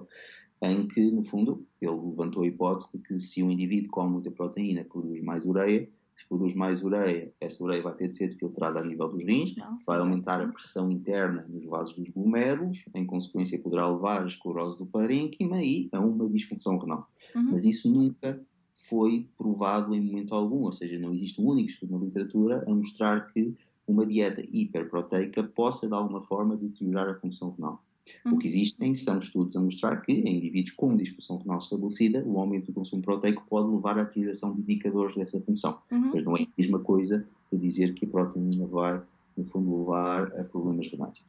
em que, no fundo, ele levantou a hipótese de que se um indivíduo come muita proteína, produz mais ureia, se produz mais ureia, essa ureia vai ter de ser filtrada a nível dos rins, vai aumentar a pressão interna nos vasos dos glomérulos, em consequência poderá levar a esclerose do parênquima e a uma disfunção renal. Uhum. Mas isso nunca foi provado em momento algum, ou seja, não existe um único estudo na literatura a mostrar que uma dieta hiperproteica possa de alguma forma deteriorar a função renal. O que existem são estudos a mostrar que em indivíduos com disfunção renal estabelecida, o aumento do consumo proteico pode levar à deterioração de indicadores dessa função. Uhum. Mas não é a mesma coisa de dizer que a proteína vai, no fundo, levar a problemas renais.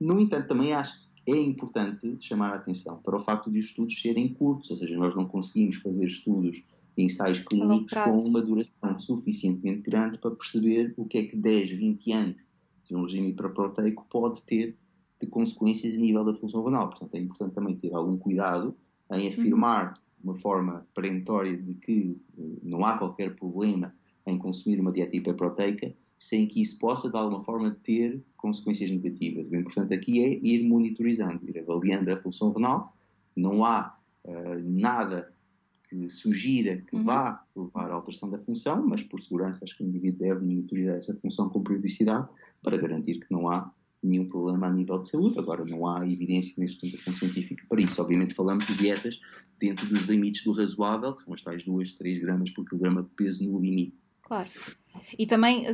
No entanto, também acho que é importante chamar a atenção para o facto de os estudos serem curtos, ou seja, nós não conseguimos fazer estudos ensaios clínicos com uma duração suficientemente grande para perceber o que é que 10, 20 anos de um regime hiperproteico pode ter de consequências a nível da função renal. Portanto, é importante também ter algum cuidado em afirmar de uma forma perentória de que eh, não há qualquer problema em consumir uma dieta hiperproteica sem que isso possa, de alguma forma, ter consequências negativas. O importante aqui é ir monitorizando, ir avaliando a função renal. Não há uh, nada que sugira que uhum. vá levar à alteração da função, mas por segurança acho que o indivíduo deve monitorizar essa função com periodicidade para garantir que não há nenhum problema a nível de saúde. Agora, não há evidência nem sustentação científica para isso. Obviamente, falamos de dietas dentro dos limites do razoável, que são as tais 2, 3 gramas por quilograma de peso no limite. Claro. E também,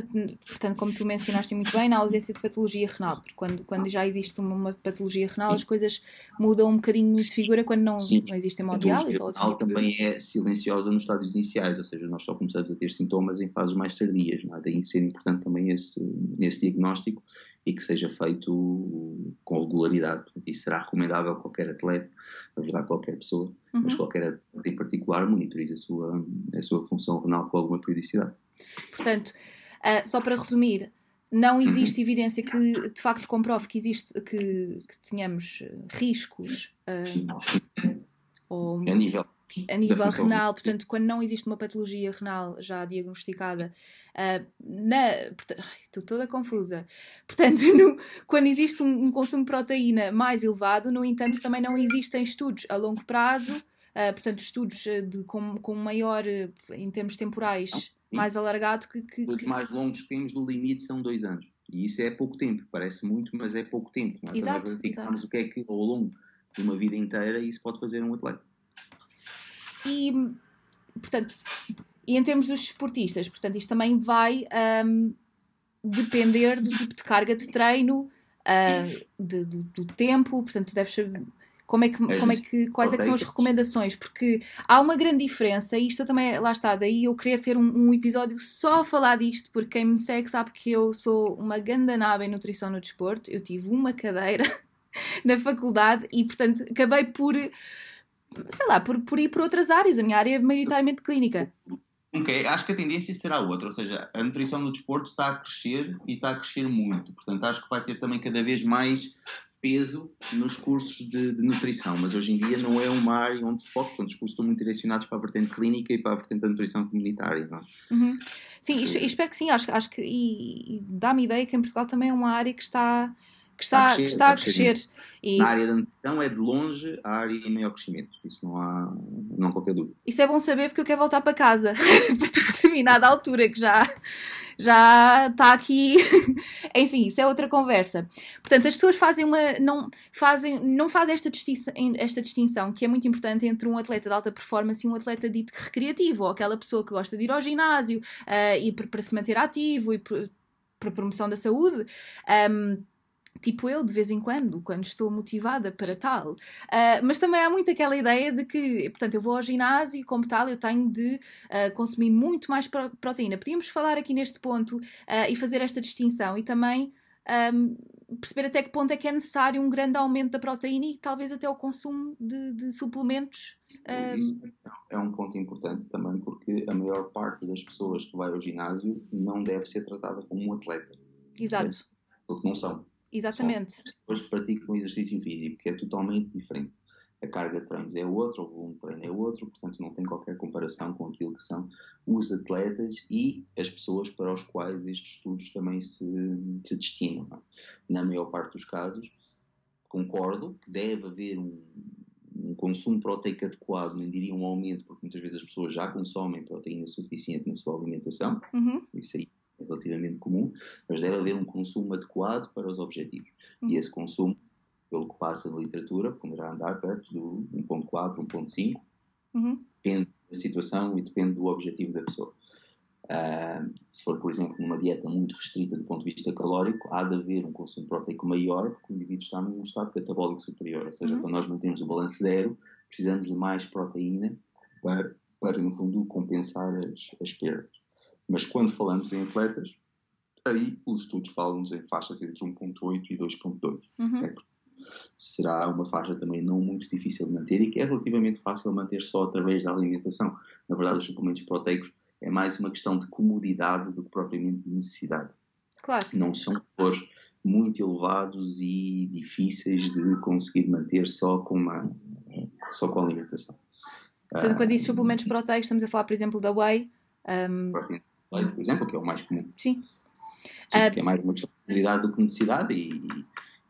portanto, como tu mencionaste muito bem, na ausência de patologia renal, porque quando, quando já existe uma patologia renal, as coisas mudam um bocadinho de figura quando não, não existe hemodiálise. A renal tipo também é silenciosa nos estádios iniciais, ou seja, nós só começamos a ter sintomas em fases mais tardias, não é? daí ser importante também esse, esse diagnóstico e que seja feito com regularidade. Isso será recomendável a qualquer atleta, na verdade, qualquer pessoa, uhum. mas qualquer em particular monitorize a sua, a sua função renal com alguma periodicidade. Portanto, uh, só para resumir, não existe uhum. evidência que de facto comprove que existe que, que tenhamos riscos uh, ou, a nível a nível renal, portanto, quando não existe uma patologia renal já diagnosticada, uh, na, portanto, ai, estou toda confusa. Portanto, (laughs) no, quando existe um, um, consumo de proteína mais elevado, no entanto, também não existem estudos a longo prazo, uh, portanto, estudos de, com, com maior, em termos temporais, mais alargado que. que Os mais longos que temos no limite são dois anos. E isso é pouco tempo, parece muito, mas é pouco tempo. Não é? Exato, exato. o que é que ao longo de uma vida inteira isso pode fazer um atleta. E, portanto, e em termos dos esportistas, portanto, isto também vai um, depender do tipo de carga de treino, uh, de, do, do, tempo, portanto, deves saber como é que, é como é que, quais é que são as recomendações, porque há uma grande diferença, e isto também, lá está, daí eu querer ter um, um, episódio só a falar disto, porque quem me segue sabe que eu sou uma gandanaba em nutrição no desporto, eu tive uma cadeira (laughs) na faculdade e, portanto, acabei por sei lá, por, por ir por outras áreas. A minha área é maioritariamente clínica. Ok, acho que a tendência será outra, ou seja, a nutrição no desporto está a crescer e está a crescer muito, portanto acho que vai ter também cada vez mais peso nos cursos de, de nutrição, mas hoje em dia não é uma área onde se foca, portanto os cursos estão muito direcionados para a vertente clínica e para a vertente da nutrição comunitária. Não? É? Uhum. Sim, espero que sim, acho, acho que, e, e dá-me ideia que em Portugal também é uma área que está que está, que está a crescer. Está a crescer. E Na área da nutrição é de longe a área em maior crescimento. Isso não há, não há qualquer dúvida. Isso é bom saber porque eu quero voltar para casa (laughs) para determinada altura que já, já está aqui. (laughs) Enfim, isso é outra conversa. Portanto, as pessoas fazem uma. não fazem, não fazem esta, distinção, esta distinção que é muito importante entre um atleta de alta performance e um atleta dito recreativo, ou aquela pessoa que gosta de ir ao ginásio uh, e para, para se manter ativo e para, para promoção da saúde. Um, tipo eu, de vez em quando, quando estou motivada para tal. Uh, mas também há muito aquela ideia de que, portanto, eu vou ao ginásio e, como tal, eu tenho de uh, consumir muito mais proteína. Podíamos falar aqui neste ponto uh, e fazer esta distinção e também um, perceber até que ponto é que é necessário um grande aumento da proteína e talvez até o consumo de, de suplementos. Isso é um ponto importante também porque a maior parte das pessoas que vai ao ginásio não deve ser tratada como um atleta. Exato. Porque não são. Exatamente. Pessoas que praticam exercício físico, que é totalmente diferente. A carga de treinos é outra, o volume de treino é outro, portanto não tem qualquer comparação com aquilo que são os atletas e as pessoas para os quais estes estudos também se, se destinam. É? Na maior parte dos casos, concordo que deve haver um, um consumo proteico adequado, nem diria um aumento, porque muitas vezes as pessoas já consomem proteína suficiente na sua alimentação, uhum. isso aí relativamente comum, mas deve haver um consumo adequado para os objetivos. Uhum. E esse consumo, pelo que passa na literatura, poderá andar perto do 1.4, 1.5, uhum. depende da situação e depende do objetivo da pessoa. Uh, se for, por exemplo, numa dieta muito restrita do ponto de vista calórico, há de haver um consumo proteico maior porque o indivíduo está num estado catabólico superior. Ou seja, uhum. quando nós mantemos o balanço zero, precisamos de mais proteína para, para no fundo, compensar as, as perdas. Mas quando falamos em atletas, aí os estudos falam-nos em faixas entre 1.8 e 2.2. Uhum. É, será uma faixa também não muito difícil de manter e que é relativamente fácil manter só através da alimentação. Na verdade, os suplementos proteicos é mais uma questão de comodidade do que propriamente de necessidade. Claro. Não são valores muito elevados e difíceis de conseguir manter só com, uma, só com a alimentação. Portanto, quando diz suplementos proteicos, estamos a falar, por exemplo, da whey. Um leite, por exemplo, que é o mais comum. Sim. Sim uh, que é mais uma questão de do que necessidade e,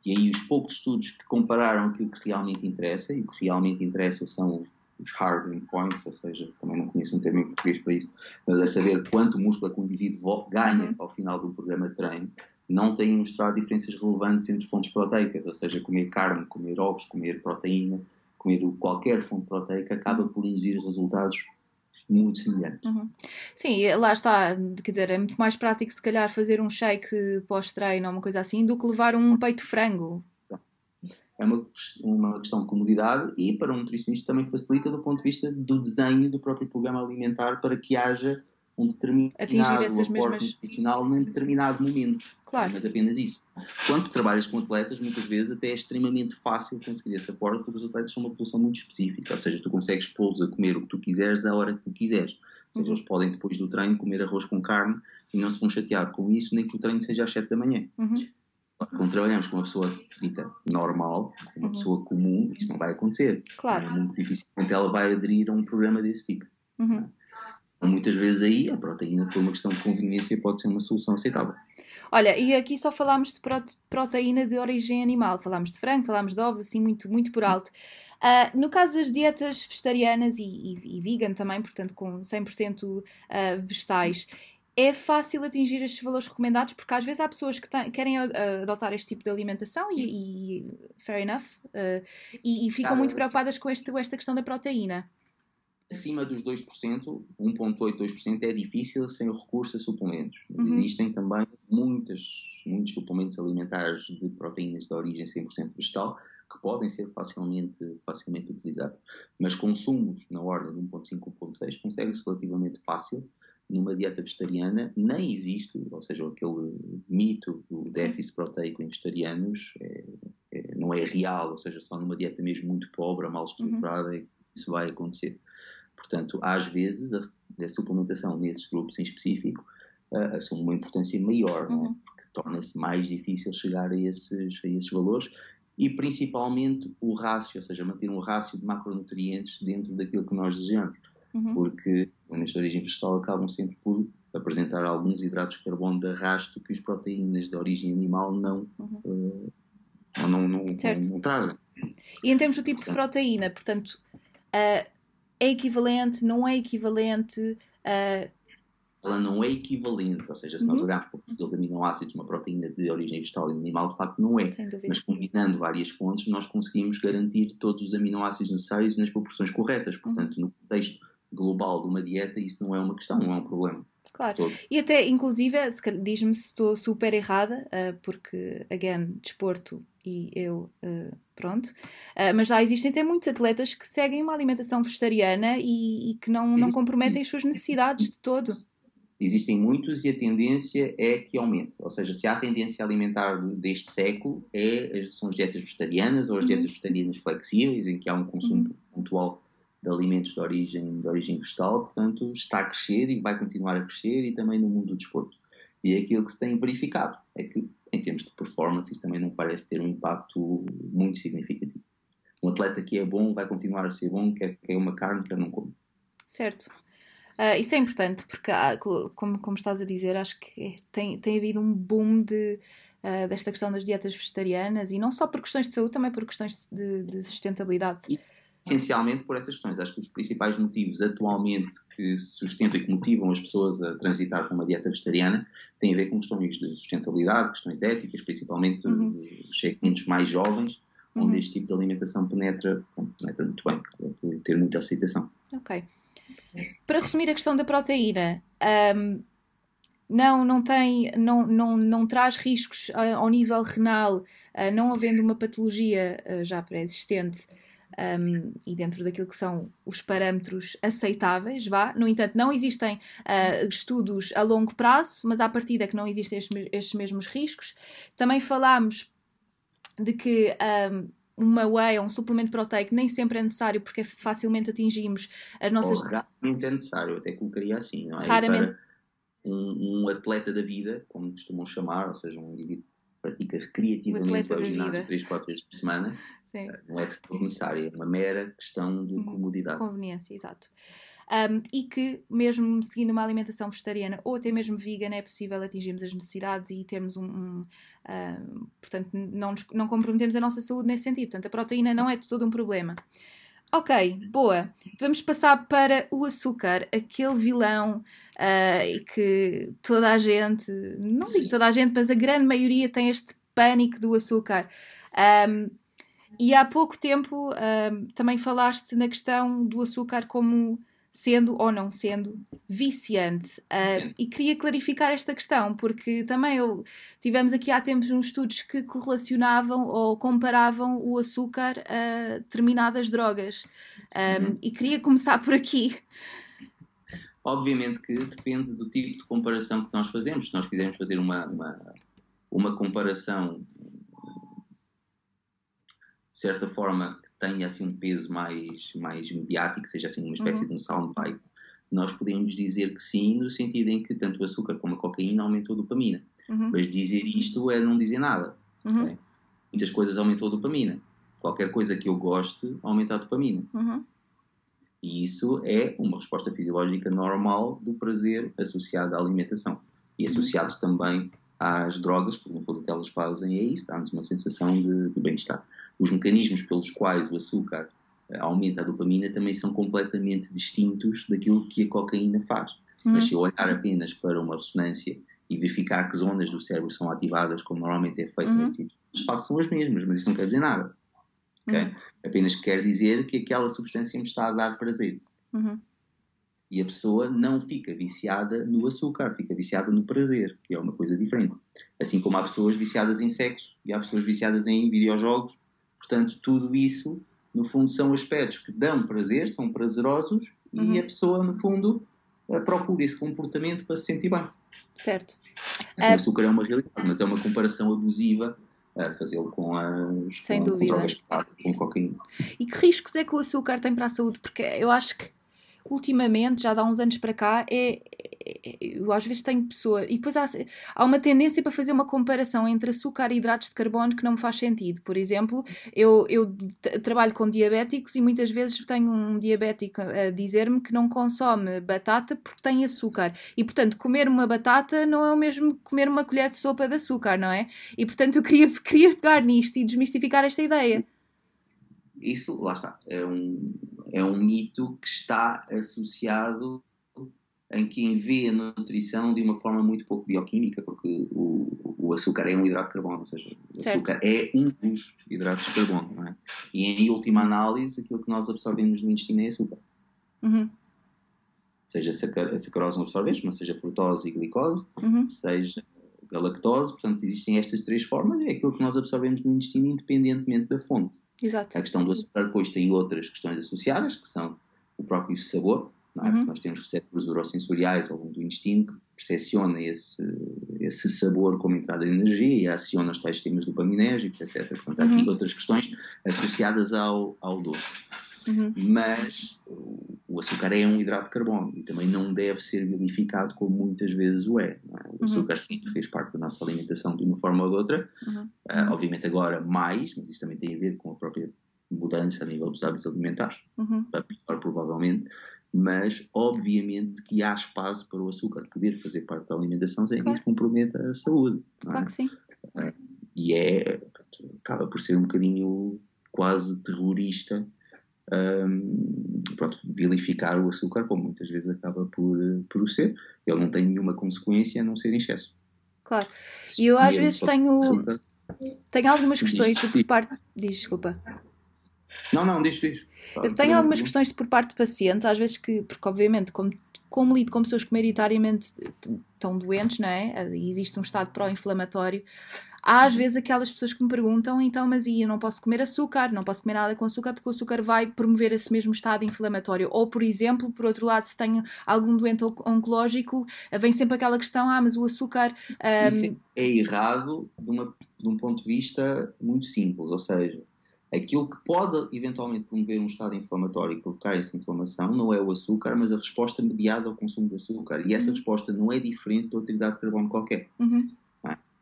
e aí os poucos estudos que compararam aquilo que realmente interessa, e o que realmente interessa são os hard endpoints, ou seja, também não conheço um termo em português para isso, mas é saber quanto músculo é que o indivíduo ganha uhum. ao final do programa de treino, não têm mostrado diferenças relevantes entre fontes proteicas, ou seja, comer carne, comer ovos, comer proteína, comer qualquer fonte proteica acaba por induzir resultados muito semelhantes. Uhum. Sim, lá está, quer dizer, é muito mais prático se calhar fazer um shake pós-treino ou uma coisa assim do que levar um peito de frango. É uma, uma questão de comodidade e para um nutricionista também facilita do ponto de vista do desenho do próprio programa alimentar para que haja um determinado Atingir essas mesmas... nutricional num determinado momento. Claro. Mas apenas isso. Quando trabalhas com atletas, muitas vezes até é extremamente fácil conseguir esse aporte, porque os atletas são uma população muito específica, ou seja, tu consegues pô-los a comer o que tu quiseres à hora que tu quiseres. Ou seja, uhum. eles podem depois do treino comer arroz com carne e não se vão chatear com isso, nem que o treino seja às 7 da manhã. Uhum. Quando trabalhamos com uma pessoa dita normal, uma uhum. pessoa comum, isso não vai acontecer. Claro. É muito dificilmente ela vai aderir a um programa desse tipo. Uhum. Muitas vezes aí a proteína, por uma questão de conveniência, pode ser uma solução aceitável. Olha, e aqui só falámos de proteína de origem animal. Falámos de frango, falámos de ovos, assim, muito, muito por alto. Uh, no caso das dietas vegetarianas e, e, e vegan também, portanto com 100% uh, ah, vegetais, é fácil atingir estes valores recomendados porque às vezes há pessoas que querem uh, adotar este tipo de alimentação e, e fair enough, e, e, ficam muito preocupadas com, este, com esta questão da proteína acima dos 2%, 1,8%, 2% é difícil sem o recurso a suplementos. Mas uhum. existem também muitas, muitos suplementos alimentares de proteínas de origem 100% vegetal que podem ser facilmente, facilmente utilizados. Mas consumos na ordem de 1,5, 1,6 consegue-se relativamente fácil. Numa dieta vegetariana nem existe, ou seja, aquele mito do déficit proteico em vegetarianos é, é, não é real, ou seja, só numa dieta mesmo muito pobre, mal estruturada, uhum. isso vai acontecer. Portanto, às vezes, a, a suplementação nesses grupos em específico uh, assume uma importância maior, uhum. porque torna-se mais difícil chegar a esses, a esses valores e principalmente o rácio, ou seja, manter um rácio de macronutrientes dentro daquilo que nós desejamos. Uhum. Porque nesta origem vegetal acabam sempre por apresentar alguns hidratos de carbono de arrasto que as proteínas de origem animal não, uhum. uh, não, não, não, não, trazem. E em termos do tipo de proteína, portanto, uh, é equivalente, não é equivalente a. Ela não é equivalente, ou seja, se uhum. nós olharmos para o aminoácidos, uma proteína de origem vegetal e animal, de facto não é. Mas combinando várias fontes, nós conseguimos garantir todos os aminoácidos necessários nas proporções corretas. Uhum. Portanto, uhum. no contexto global de uma dieta, isso não é uma questão, não é um problema. Claro. Todo. E até, inclusive, diz-me se estou super errada, uh, porque, again, desporto e eu, uh, pronto. Uh, mas já existem até muitos atletas que seguem uma alimentação vegetariana e, e que não, não comprometem as suas necessidades de todo. Existem muitos e a tendência é que aumente. Ou seja, se há tendência alimentar deste século, é, são as dietas vegetarianas ou as uhum. dietas vegetarianas flexíveis, em que há um consumo uhum. pontual alimentos de origem, de origem vegetal, portanto, está a crescer e vai continuar a crescer e também no mundo do desporto. E é aquilo que se tem verificado é que, em termos de performance, isso também não parece ter um impacto muito significativo. Um atleta que é bom vai continuar a ser bom, quer que é uma carne, quer não come. Certo. Uh, isso é importante, porque, como, como estás a dizer, acho que é, tem, tem havido um boom de, uh, desta questão das dietas vegetarianas e não só por questões de saúde, também por questões de, de sustentabilidade. E essencialmente por essas questões. Acho que os principais motivos atualmente que sustentam e que motivam as pessoas a transitar para uma dieta vegetariana têm a ver com questões de sustentabilidade, questões éticas, principalmente uhum. os segmentos mais jovens, onde uhum. este tipo de alimentação penetra, bom, penetra muito bem, por ter muita aceitação. Ok. Para resumir a questão da proteína, um, não, não tem, não, não, não traz riscos uh, ao nível renal, uh, não havendo uma patologia uh, já pré-existente um, e dentro daquilo que são os parâmetros aceitáveis, vá. No entanto, não existem uh, estudos a longo prazo, mas à partida que não existem estes, estes mesmos riscos. Também falámos de que um, uma whey ou um suplemento proteico nem sempre é necessário porque facilmente atingimos as nossas. Ou raramente é necessário, eu até colocaria assim, não é? Raramente. Para um, um atleta da vida, como costumam chamar, ou seja, um indivíduo que pratica recreativamente o ginásio 3, 4 vezes por semana, Sim. Não é de todo necessário, é uma mera questão de uhum. comodidade. Conveniência, exato. Um, e que, mesmo seguindo uma alimentação vegetariana ou até mesmo vegan, é possível atingirmos as necessidades e termos um. um uh, portanto, não, nos, não comprometemos a nossa saúde nesse sentido. Portanto, a proteína não é de todo um problema. Ok, boa. Vamos passar para o açúcar, aquele vilão uh, que toda a gente, não digo toda a gente, mas a grande maioria tem este pânico do açúcar. Um, e há pouco tempo uh, também falaste na questão do açúcar como sendo ou não sendo viciante. Uh, e queria clarificar esta questão, porque também eu, tivemos aqui há tempos uns estudos que correlacionavam ou comparavam o açúcar a determinadas drogas. Um, uhum. E queria começar por aqui. Obviamente que depende do tipo de comparação que nós fazemos. Se nós quisermos fazer uma, uma, uma comparação de certa forma que tenha assim um peso mais, mais mediático, seja assim uma espécie uhum. de um soundbite, nós podemos dizer que sim, no sentido em que tanto o açúcar como a cocaína aumentou a dopamina. Uhum. Mas dizer isto é não dizer nada. Uhum. Okay? Muitas coisas aumentou a dopamina. Qualquer coisa que eu goste aumenta a dopamina. Uhum. E isso é uma resposta fisiológica normal do prazer associado à alimentação e uhum. associado também às drogas, porque no fundo o que elas fazem é isso, dá-nos uma sensação de, de bem-estar. Os mecanismos pelos quais o açúcar eh, aumenta a dopamina também são completamente distintos daquilo que a cocaína faz. Uhum. Mas se eu olhar apenas para uma ressonância e verificar que zonas do cérebro são ativadas, como normalmente é feito uhum. nesse tipo de facto são as mesmas, mas isso não quer dizer nada. Okay? Uhum. Apenas quer dizer que aquela substância me está a dar prazer. Uhum. E a pessoa não fica viciada no açúcar, fica viciada no prazer, que é uma coisa diferente. Assim como há pessoas viciadas em sexo e há pessoas viciadas em videojogos. Portanto, tudo isso, no fundo, são aspectos que dão prazer, são prazerosos uhum. e a pessoa, no fundo, eh, procura esse comportamento para se sentir bem. Certo. O uh... açúcar é uma realidade, mas é uma comparação abusiva a fazê-lo com as Sem com, dúvida. com com cocaína. E que riscos é que o açúcar tem para a saúde? Porque eu acho que ultimamente, já há uns anos para cá, é, é, eu às vezes tenho pessoa e depois há, há uma tendência para fazer uma comparação entre açúcar e hidratos de carbono que não me faz sentido. Por exemplo, eu, eu trabalho com diabéticos e muitas vezes tenho um diabético a dizer-me que não consome batata porque tem açúcar. E portanto, comer uma batata não é o mesmo que comer uma colher de sopa de açúcar, não é? E portanto, eu queria, (laughs) queria pegar nisto e desmistificar esta ideia isso, lá está, é um, é um mito que está associado em quem vê a nutrição de uma forma muito pouco bioquímica, porque o, o açúcar é um hidrato de carbono, ou seja, o certo. açúcar é um dos hidratos de carbono, não é? E em última análise, aquilo que nós absorvemos no intestino é açúcar. Uhum. Seja a sacarose não absorvemos, mas seja frutose e glicose, uhum. seja galactose, portanto existem estas três formas e é aquilo que nós absorvemos no intestino independentemente da fonte. Exato. A questão do açúcar depois tem outras questões associadas, que são o próprio sabor, é? uhum. nós temos receptores urosensoriais ao longo do intestino que percepciona esse, esse sabor como entrada de energia e aciona os tais sistemas dopaminérgicos, etc. Portanto, há aqui uhum. outras questões associadas ao, ao doce. Uhum. Mas o açúcar é um hidrato de carbono e também não deve ser vilificado como muitas vezes o é. é? O uhum. açúcar sempre fez parte da nossa alimentação de uma forma ou de outra. Uhum. Uh, obviamente agora mais, mas isso também tem a ver com a própria mudança a nível dos hábitos alimentares, uhum. para pior provavelmente, mas obviamente que há espaço para o açúcar poder fazer parte da alimentação sem claro. que isso comprometa a saúde. É? Claro que sim. Uh, e é, acaba por ser um bocadinho quase terrorista um, pronto, vilificar o açúcar, como muitas vezes acaba por, por o ser. Ele não tem nenhuma consequência a não ser em excesso. Claro. E eu às e vezes tenho, tenho algumas questões de por parte. Diz, desculpa. Não, não, diz, diz. Eu tenho algumas questões por parte do paciente, às vezes que, porque obviamente, como, como lido com pessoas que maioritariamente estão doentes, não é? E existe um estado pró-inflamatório, Há às vezes aquelas pessoas que me perguntam, então, mas e eu não posso comer açúcar, não posso comer nada com açúcar porque o açúcar vai promover esse mesmo estado inflamatório. Ou, por exemplo, por outro lado, se tenho algum doente oncológico, vem sempre aquela questão, ah, mas o açúcar... Um... Isso é errado de, uma, de um ponto de vista muito simples, ou seja, aquilo que pode eventualmente promover um estado inflamatório e provocar essa inflamação não é o açúcar, mas a resposta mediada ao consumo de açúcar. E essa uhum. resposta não é diferente de outra hidrato de carbono qualquer. Uhum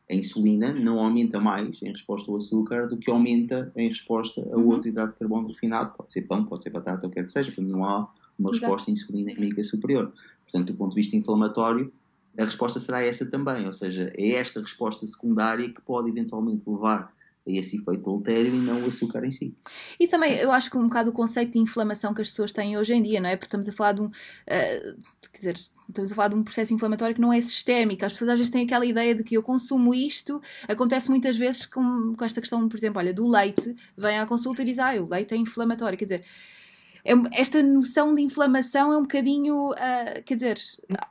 a insulina não aumenta mais em resposta ao açúcar do que aumenta em resposta a uhum. outro hidrato de carbono refinado. Pode ser pão, pode ser batata, o que quer que seja, porque não há uma Exato. resposta insulinémica superior. Portanto, do ponto de vista inflamatório, a resposta será essa também, ou seja, é esta resposta secundária que pode eventualmente levar a esse efeito altério e não o açúcar em si. E também eu acho que um bocado o conceito de inflamação que as pessoas têm hoje em dia, não é? Porque estamos a falar de um, uh, quer dizer, estamos a falar de um processo inflamatório que não é sistémico. As pessoas às vezes têm aquela ideia de que eu consumo isto, acontece muitas vezes com, com esta questão, por exemplo, olha, do leite, vem à consulta e diz, ah, o leite é inflamatório, quer dizer, esta noção de inflamação é um bocadinho, uh, quer dizer,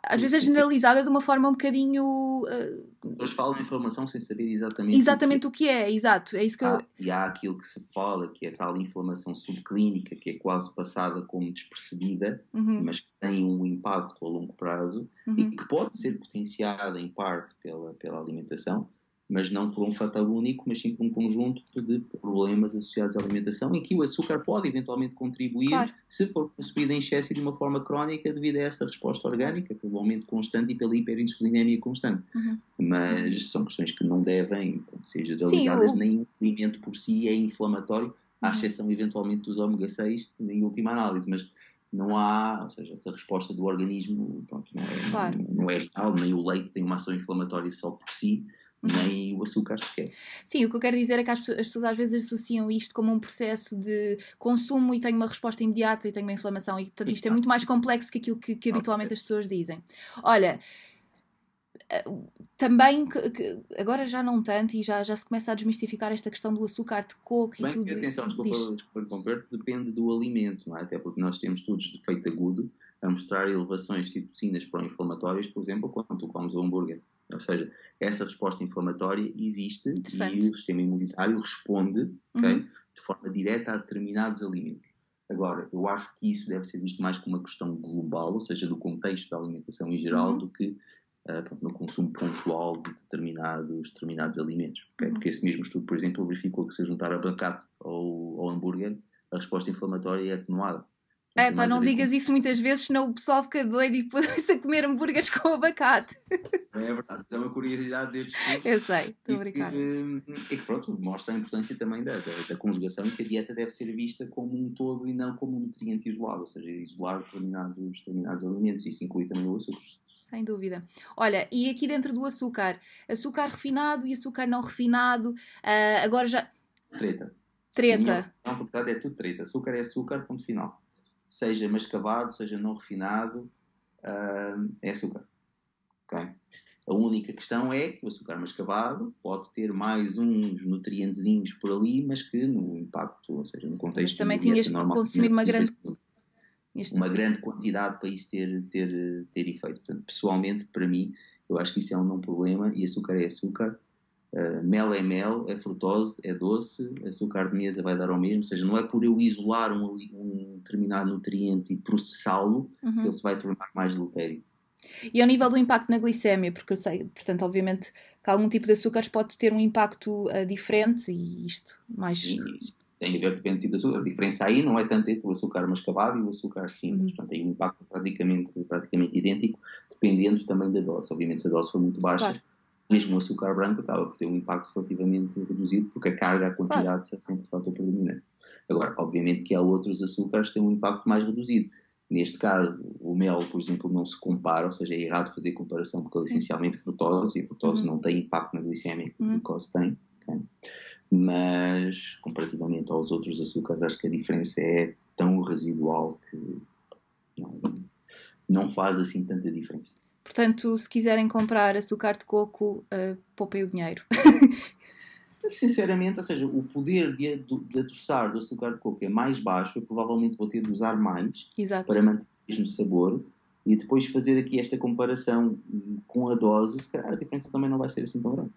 às vezes é generalizada de uma forma um bocadinho. Uh, Eles falam de inflamação sem saber exatamente, exatamente o que, é. o que é, exato. É isso que ah, eu... E há aquilo que se fala, que é tal inflamação subclínica, que é quase passada como despercebida, uhum. mas que tem um impacto a longo prazo uhum. e que pode ser potenciada em parte pela, pela alimentação mas não por um fator único, mas sim por um conjunto de problemas associados à alimentação, em que o açúcar pode eventualmente contribuir claro. se for consumido em excesso e de uma forma crónica devido a essa resposta orgânica, pelo aumento constante e pela hiperinsulinemia constante. Uhum. Mas são questões que não devem ser ligadas o... nem o alimento por si é inflamatório, uhum. à exceção eventualmente dos ômega 6 em última análise, mas não há, ou seja, essa resposta do organismo pronto, não, é, claro. não, não é real, nem o leite tem uma ação inflamatória só por si, nem o açúcar sequer. Sim, o que eu quero dizer é que as, pessoas às vezes associam isto como um processo de consumo e tenho uma resposta imediata e tenho uma inflamação, e portanto isto é muito mais complexo que aquilo que, que habitualmente as pessoas dizem. Olha, eh, também, agora já não tanto, e já, já se começa a desmistificar esta questão do açúcar de coco Bem, e tudo. Atenção, desculpa, desculpa depende do alimento, não é? até porque nós temos estudos de efeito agudo a mostrar elevações de citocinas pró-inflamatórias, por exemplo, quando tu comes o hambúrguer. Ou seja, essa resposta inflamatória existe e o sistema imunitário responde okay, uhum. de forma direta a determinados alimentos. Agora, eu acho que isso deve ser visto mais como uma questão global, ou seja, do contexto da alimentação em geral, uhum. do que uh, no consumo pontual de determinados, determinados alimentos. Okay? Uhum. Porque esse mesmo estudo, por exemplo, verificou que se juntar abacate ao, ao hambúrguer, a resposta inflamatória é atenuada. É pá, não digas isso muitas vezes, senão o pessoal fica doido e depois (laughs) a comer hambúrgueres com abacate. É verdade, é uma curiosidade deste (laughs) estudo. Eu sei, estou a brincar. E que, pronto, mostra a importância também da, da, da, conjugação e que a dieta deve ser vista como um todo e não como um nutriente isolado, ou seja, isolar determinados, determinados alimentos. Isso inclui também o açúcar. Sem dúvida. Olha, e aqui dentro do açúcar, açúcar refinado e açúcar não refinado, uh, agora já. Treta. Treta. Não, na verdade é tudo treta. Açúcar é açúcar, ponto final seja mascavado, seja não refinado, uh, é açúcar. Okay? A única questão é que o açúcar mascavado pode ter mais uns nutrientezinhos por ali, mas que no impacto, ou seja, no contexto. Mas também tinhas de consumir uma grande. Uma grande quantidade para isso ter, ter, ter efeito. Portanto, pessoalmente, para mim, eu acho que isso é um não problema e açúcar é açúcar Uh, mel é mel, é frutose, é doce, açúcar de mesa vai dar ao mesmo, ou seja, não é por eu isolar um, um determinado nutriente e processá-lo uhum. que ele se vai tornar mais deletério. E ao nível do impacto na glicémia, porque eu sei, portanto, obviamente, que algum tipo de açúcares pode ter um impacto uh, diferente e isto mais. Sim, tem a ver, depende do tipo de açúcar. A diferença aí não é tanto entre o açúcar mascavado e o açúcar simples, uhum. portanto, tem um impacto praticamente, praticamente idêntico, dependendo também da dose. Obviamente, se a dose for muito baixa. Claro mesmo o açúcar branco acaba por ter um impacto relativamente reduzido, porque a carga, a quantidade claro. é sempre o fator predominante. Agora, obviamente que há outros açúcares que têm um impacto mais reduzido. Neste caso, o mel, por exemplo, não se compara, ou seja, é errado fazer comparação porque ele é essencialmente frutose e a frutose uhum. não tem impacto na glicemia que uhum. a glucose tem. Okay? Mas, comparativamente aos outros açúcares, acho que a diferença é tão residual que não, não faz assim tanta diferença. Portanto, se quiserem comprar açúcar de coco, uh, poupem o dinheiro. (laughs) Sinceramente, ou seja, o poder de, de adoçar do açúcar de coco é mais baixo, eu provavelmente vou ter de usar mais Exato. para manter o mesmo sabor e depois fazer aqui esta comparação com a dose, se calhar a diferença também não vai ser assim tão grande.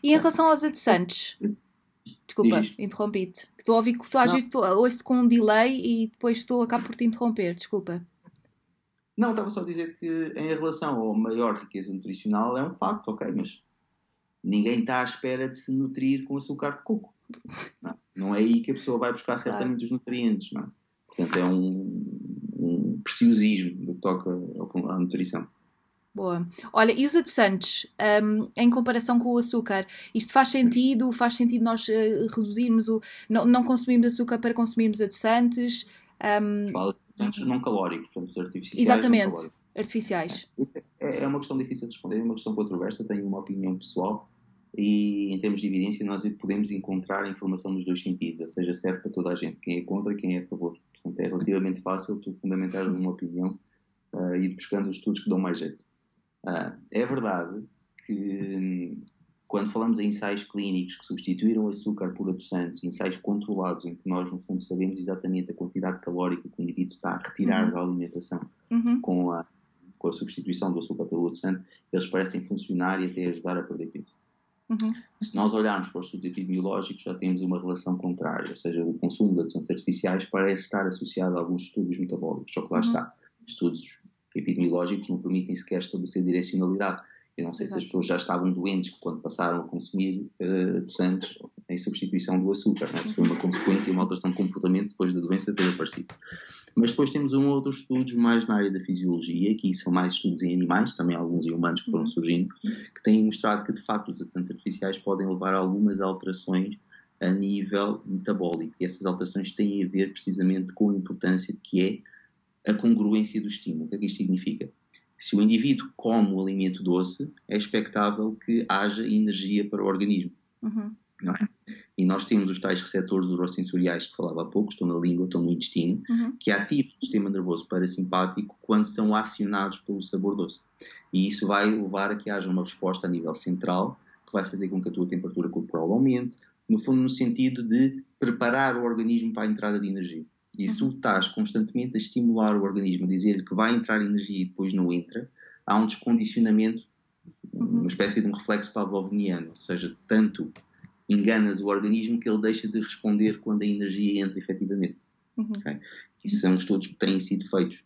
E em relação aos adoçantes? Desculpa, interrompi-te. Estou a ouvir que tu às vezes ouço com um delay e depois estou a cá por te interromper, desculpa. Não, estava só a dizer que em relação à maior riqueza nutricional é um facto, ok, mas ninguém está à espera de se nutrir com açúcar de coco. Não, não é aí que a pessoa vai buscar certamente os nutrientes, não é? Portanto, é um, um preciosismo do que toca à nutrição. Boa. Olha, e os adoçantes, um, em comparação com o açúcar, isto faz sentido? Faz sentido nós uh, reduzirmos o. Não, não consumirmos açúcar para consumirmos adoçantes? Um... Fala não calóricos, portanto, artificiais. Exatamente, artificiais. É, é uma questão difícil de responder, é uma questão controversa, tenho uma opinião pessoal e em termos de evidência nós podemos encontrar informação nos dois sentidos, ou seja, serve para toda a gente, quem é contra e quem é a favor. Portanto, é relativamente fácil tu fundamentar uma opinião uh, e ir buscando os estudos que dão mais jeito. Uh, é verdade que hum, quando falamos em ensaios clínicos que substituíram açúcar por adoçantes, ensaios controlados, em que nós, no fundo, sabemos exatamente a quantidade calórica que o indivíduo está a retirar uhum. da alimentação uhum. com, a, com a substituição do açúcar pelo adoçante, eles parecem funcionar e até ajudar a perder peso. Uhum. Se nós olharmos para os estudos epidemiológicos, já temos uma relação contrária, ou seja, o consumo de adoçantes artificiais parece estar associado a alguns estudos metabólicos, só que lá uhum. está, estudos epidemiológicos não permitem sequer estabelecer direcionalidade. Eu não sei Exato. se as pessoas já estavam doentes quando passaram a consumir uh, em substituição do açúcar, né? se foi uma consequência e uma alteração de comportamento depois da doença ter aparecido. Mas depois temos um outros estudos mais na área da fisiologia, que são mais estudos em animais, também alguns em humanos que foram uhum. surgindo, que têm mostrado que de facto os adoçantes artificiais podem levar a algumas alterações a nível metabólico. E essas alterações têm a ver precisamente com a importância que é a congruência do estímulo. O que é que isto significa? Se o indivíduo come o alimento doce, é expectável que haja energia para o organismo. Uhum. Não é? E nós temos os tais receptores urosensoriais que falava há pouco, estão na língua, estão no intestino, uhum. que ativam o sistema nervoso parasimpático quando são acionados pelo sabor doce. E isso vai levar a que haja uma resposta a nível central, que vai fazer com que a tua temperatura corporal aumente, no fundo, no sentido de preparar o organismo para a entrada de energia. E se tu uhum. estás constantemente a estimular o organismo, a dizer que vai entrar energia e depois não entra, há um descondicionamento, uhum. uma espécie de um reflexo pavloviano, ou seja, tanto enganas o organismo que ele deixa de responder quando a energia entra efetivamente. Uhum. Okay? Isso são estudos que têm sido feitos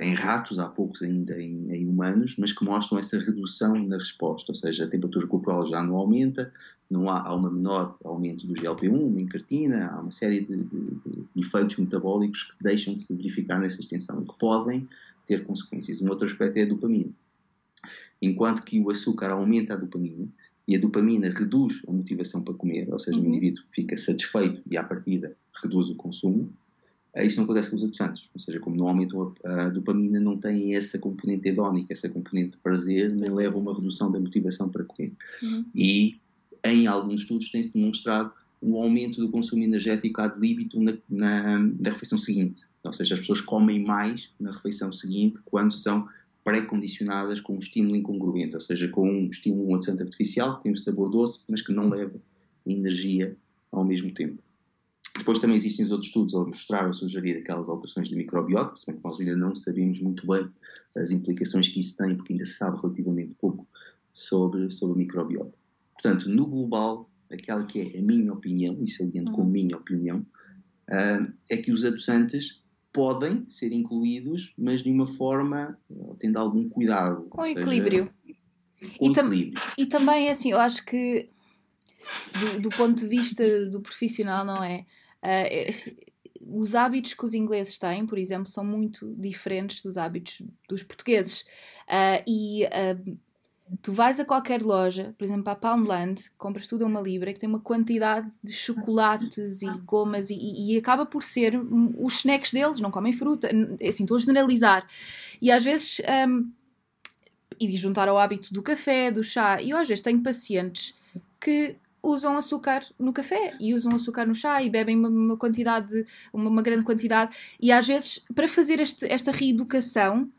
em ratos, há poucos ainda em, em, humanos, mas que mostram essa redução na resposta, ou seja, a temperatura corporal já não aumenta, não há, há um menor aumento do GLP-1, encartina, há uma série de, de, de, efeitos metabólicos que deixam de se verificar nessa extensão e que podem ter consequências. Um outro aspecto é a dopamina. Enquanto que o açúcar aumenta a dopamina, e a dopamina reduz a motivação para comer, ou seja, uhum. o indivíduo fica satisfeito e, à partida, reduz o consumo. Isso não acontece com os adoçantes, ou seja, como normalmente a dopamina não tem essa componente hedónica, essa componente de prazer, nem leva a uma redução da motivação para comer. Uhum. E em alguns estudos tem-se demonstrado um aumento do consumo energético ad libitum na, na, na refeição seguinte. Ou seja, as pessoas comem mais na refeição seguinte quando são pré-condicionadas com um estímulo incongruente, ou seja, com um estímulo um adoçante artificial que tem um sabor doce, mas que não leva energia ao mesmo tempo. Depois também existem os outros estudos a mostrar ou sugerir aquelas alterações do microbiota, se bem que nós ainda não sabemos muito bem as implicações que isso tem, porque ainda se sabe relativamente pouco sobre, sobre o microbiota. Portanto, no global, aquela que é a minha opinião, e saliento uhum. com a minha opinião, uh, é que os adoçantes podem ser incluídos, mas de uma forma tendo algum cuidado. Com equilíbrio. Com e, tam e também, assim, eu acho que do, do, ponto de vista do profissional, não é? Uh, (laughs) os hábitos que os ingleses têm, por exemplo, são muito diferentes dos hábitos dos portugueses. Uh, e uh, tu vais a qualquer loja, por exemplo, a Poundland, compras tudo a uma libra que tem uma quantidade de chocolates e gomas e, e, e acaba por ser os snacks deles, não comem fruta, é assim, estou a generalizar. E às vezes. Um, e juntar ao hábito do café, do chá. E eu às vezes tenho pacientes que usam açúcar no café e usam açúcar no chá e bebem uma, uma quantidade, uma, uma, grande quantidade. E às vezes, para fazer este, esta reeducação,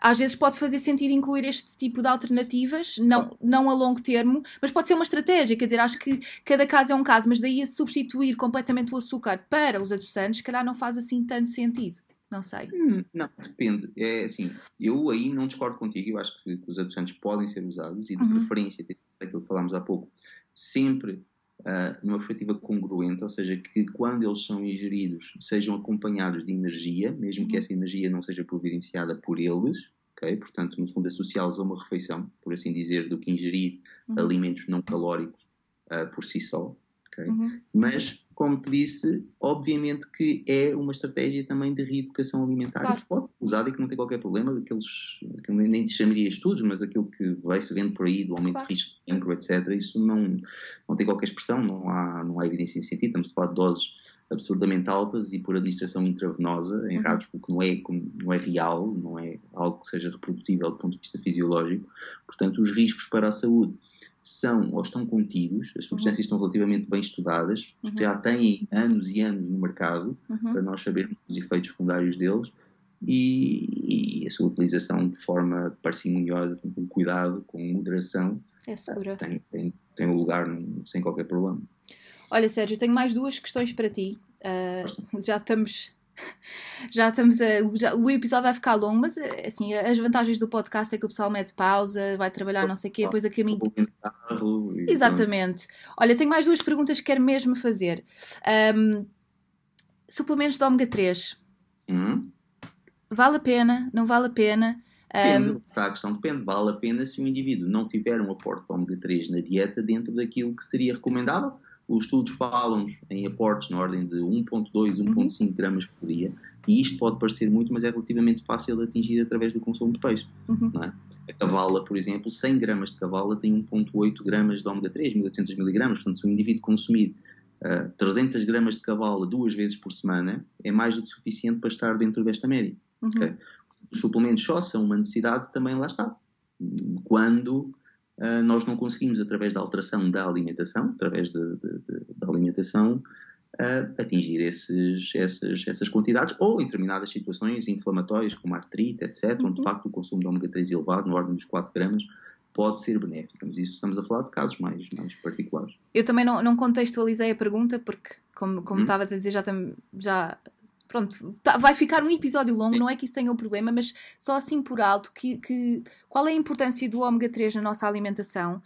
às vezes pode fazer sentido incluir este tipo de alternativas, não, não a longo termo, mas pode ser uma estratégia. Quer dizer, acho que cada caso é um caso, mas daí a substituir completamente o açúcar para os adoçantes, calhar não faz assim tanto sentido. Não sei. Hum, não, depende. É assim, eu aí não discordo contigo. Eu acho que, os adoçantes podem ser usados e, de uhum. preferência, aquilo que falámos há pouco, sempre uh, numa perspectiva congruente, ou seja, que quando eles são ingeridos sejam acompanhados de energia, mesmo que uhum. essa energia não seja providenciada por eles, ok? Portanto, no fundo, associá-los a uma refeição, por assim dizer, do que ingerir uhum. alimentos não calóricos uh, por si só, ok? Uhum. Mas como te disse, obviamente que é uma estratégia também de reeducação alimentar claro. que pode ser usada e que não tem qualquer problema, daqueles que nem te chamaria estudos, mas aquilo que vai-se vendo por aí do aumento claro. de risco de cancro, etc., isso não, não tem qualquer expressão, não há, não há evidência científica, estamos a falar de doses absurdamente altas e por administração intravenosa em uhum. ratos, o que não é, não é real, não é algo que seja reprodutível do ponto de vista fisiológico. Portanto, os riscos para a saúde são ou estão contidos, as substâncias uhum. estão relativamente bem estudadas, uhum. já têm anos e anos no mercado uhum. para nós sabermos os efeitos secundários deles e, e, a sua utilização de forma parcimoniosa, com cuidado, com moderação, É segura. Tem, tem, tem um lugar sem qualquer problema. Olha, Sérgio, tenho mais duas questões para ti. Uh, já estamos. (laughs) Já estamos a, já, o episódio vai ficar longo, mas assim, as vantagens do podcast é que o pessoal mete pausa, vai trabalhar não sei o quê, depois a caminho. Exatamente. Olha, tenho mais duas perguntas que quero mesmo fazer. Um, suplementos de ômega 3. Hum? Vale a pena? Não vale a pena? Depende, um, a questão depende. Vale a pena se o indivíduo não tiver um aporte de ômega 3 na dieta dentro daquilo que seria recomendável os estudos falam em aportes na ordem de 1,2, 1,5 uhum. gramas por dia, e isto pode parecer muito, mas é relativamente fácil de atingir através do consumo de peixe. Uhum. É? A cavala, por exemplo, 100 gramas de cavala tem 1,8 gramas de ômega 3, 1800 miligramas, portanto, se um indivíduo consumir uh, ah, 300 gramas de cavala duas vezes por semana, é mais do que suficiente para estar dentro desta média. Uhum. Okay? Os suplementos só são uma necessidade, também lá está. Quando uh, nós não conseguimos, através da alteração da alimentação, através de, de, de, da alimentação, uh, atingir esses, essas, essas quantidades, ou em determinadas situações inflamatórias, como artrite, etc., uhum. onde de facto o consumo de ômega 3 elevado, na ordem dos 4 gramas, pode ser benéfico. Mas isso estamos a falar de casos mais, mais particulares. Eu também não, não contextualizei a pergunta, porque, como, como hum. estava a dizer, já, já pronto, tá, vai ficar um episódio longo, não é que isso tenha um problema, mas só assim por alto, que, que qual é a importância do ômega 3 na nossa alimentação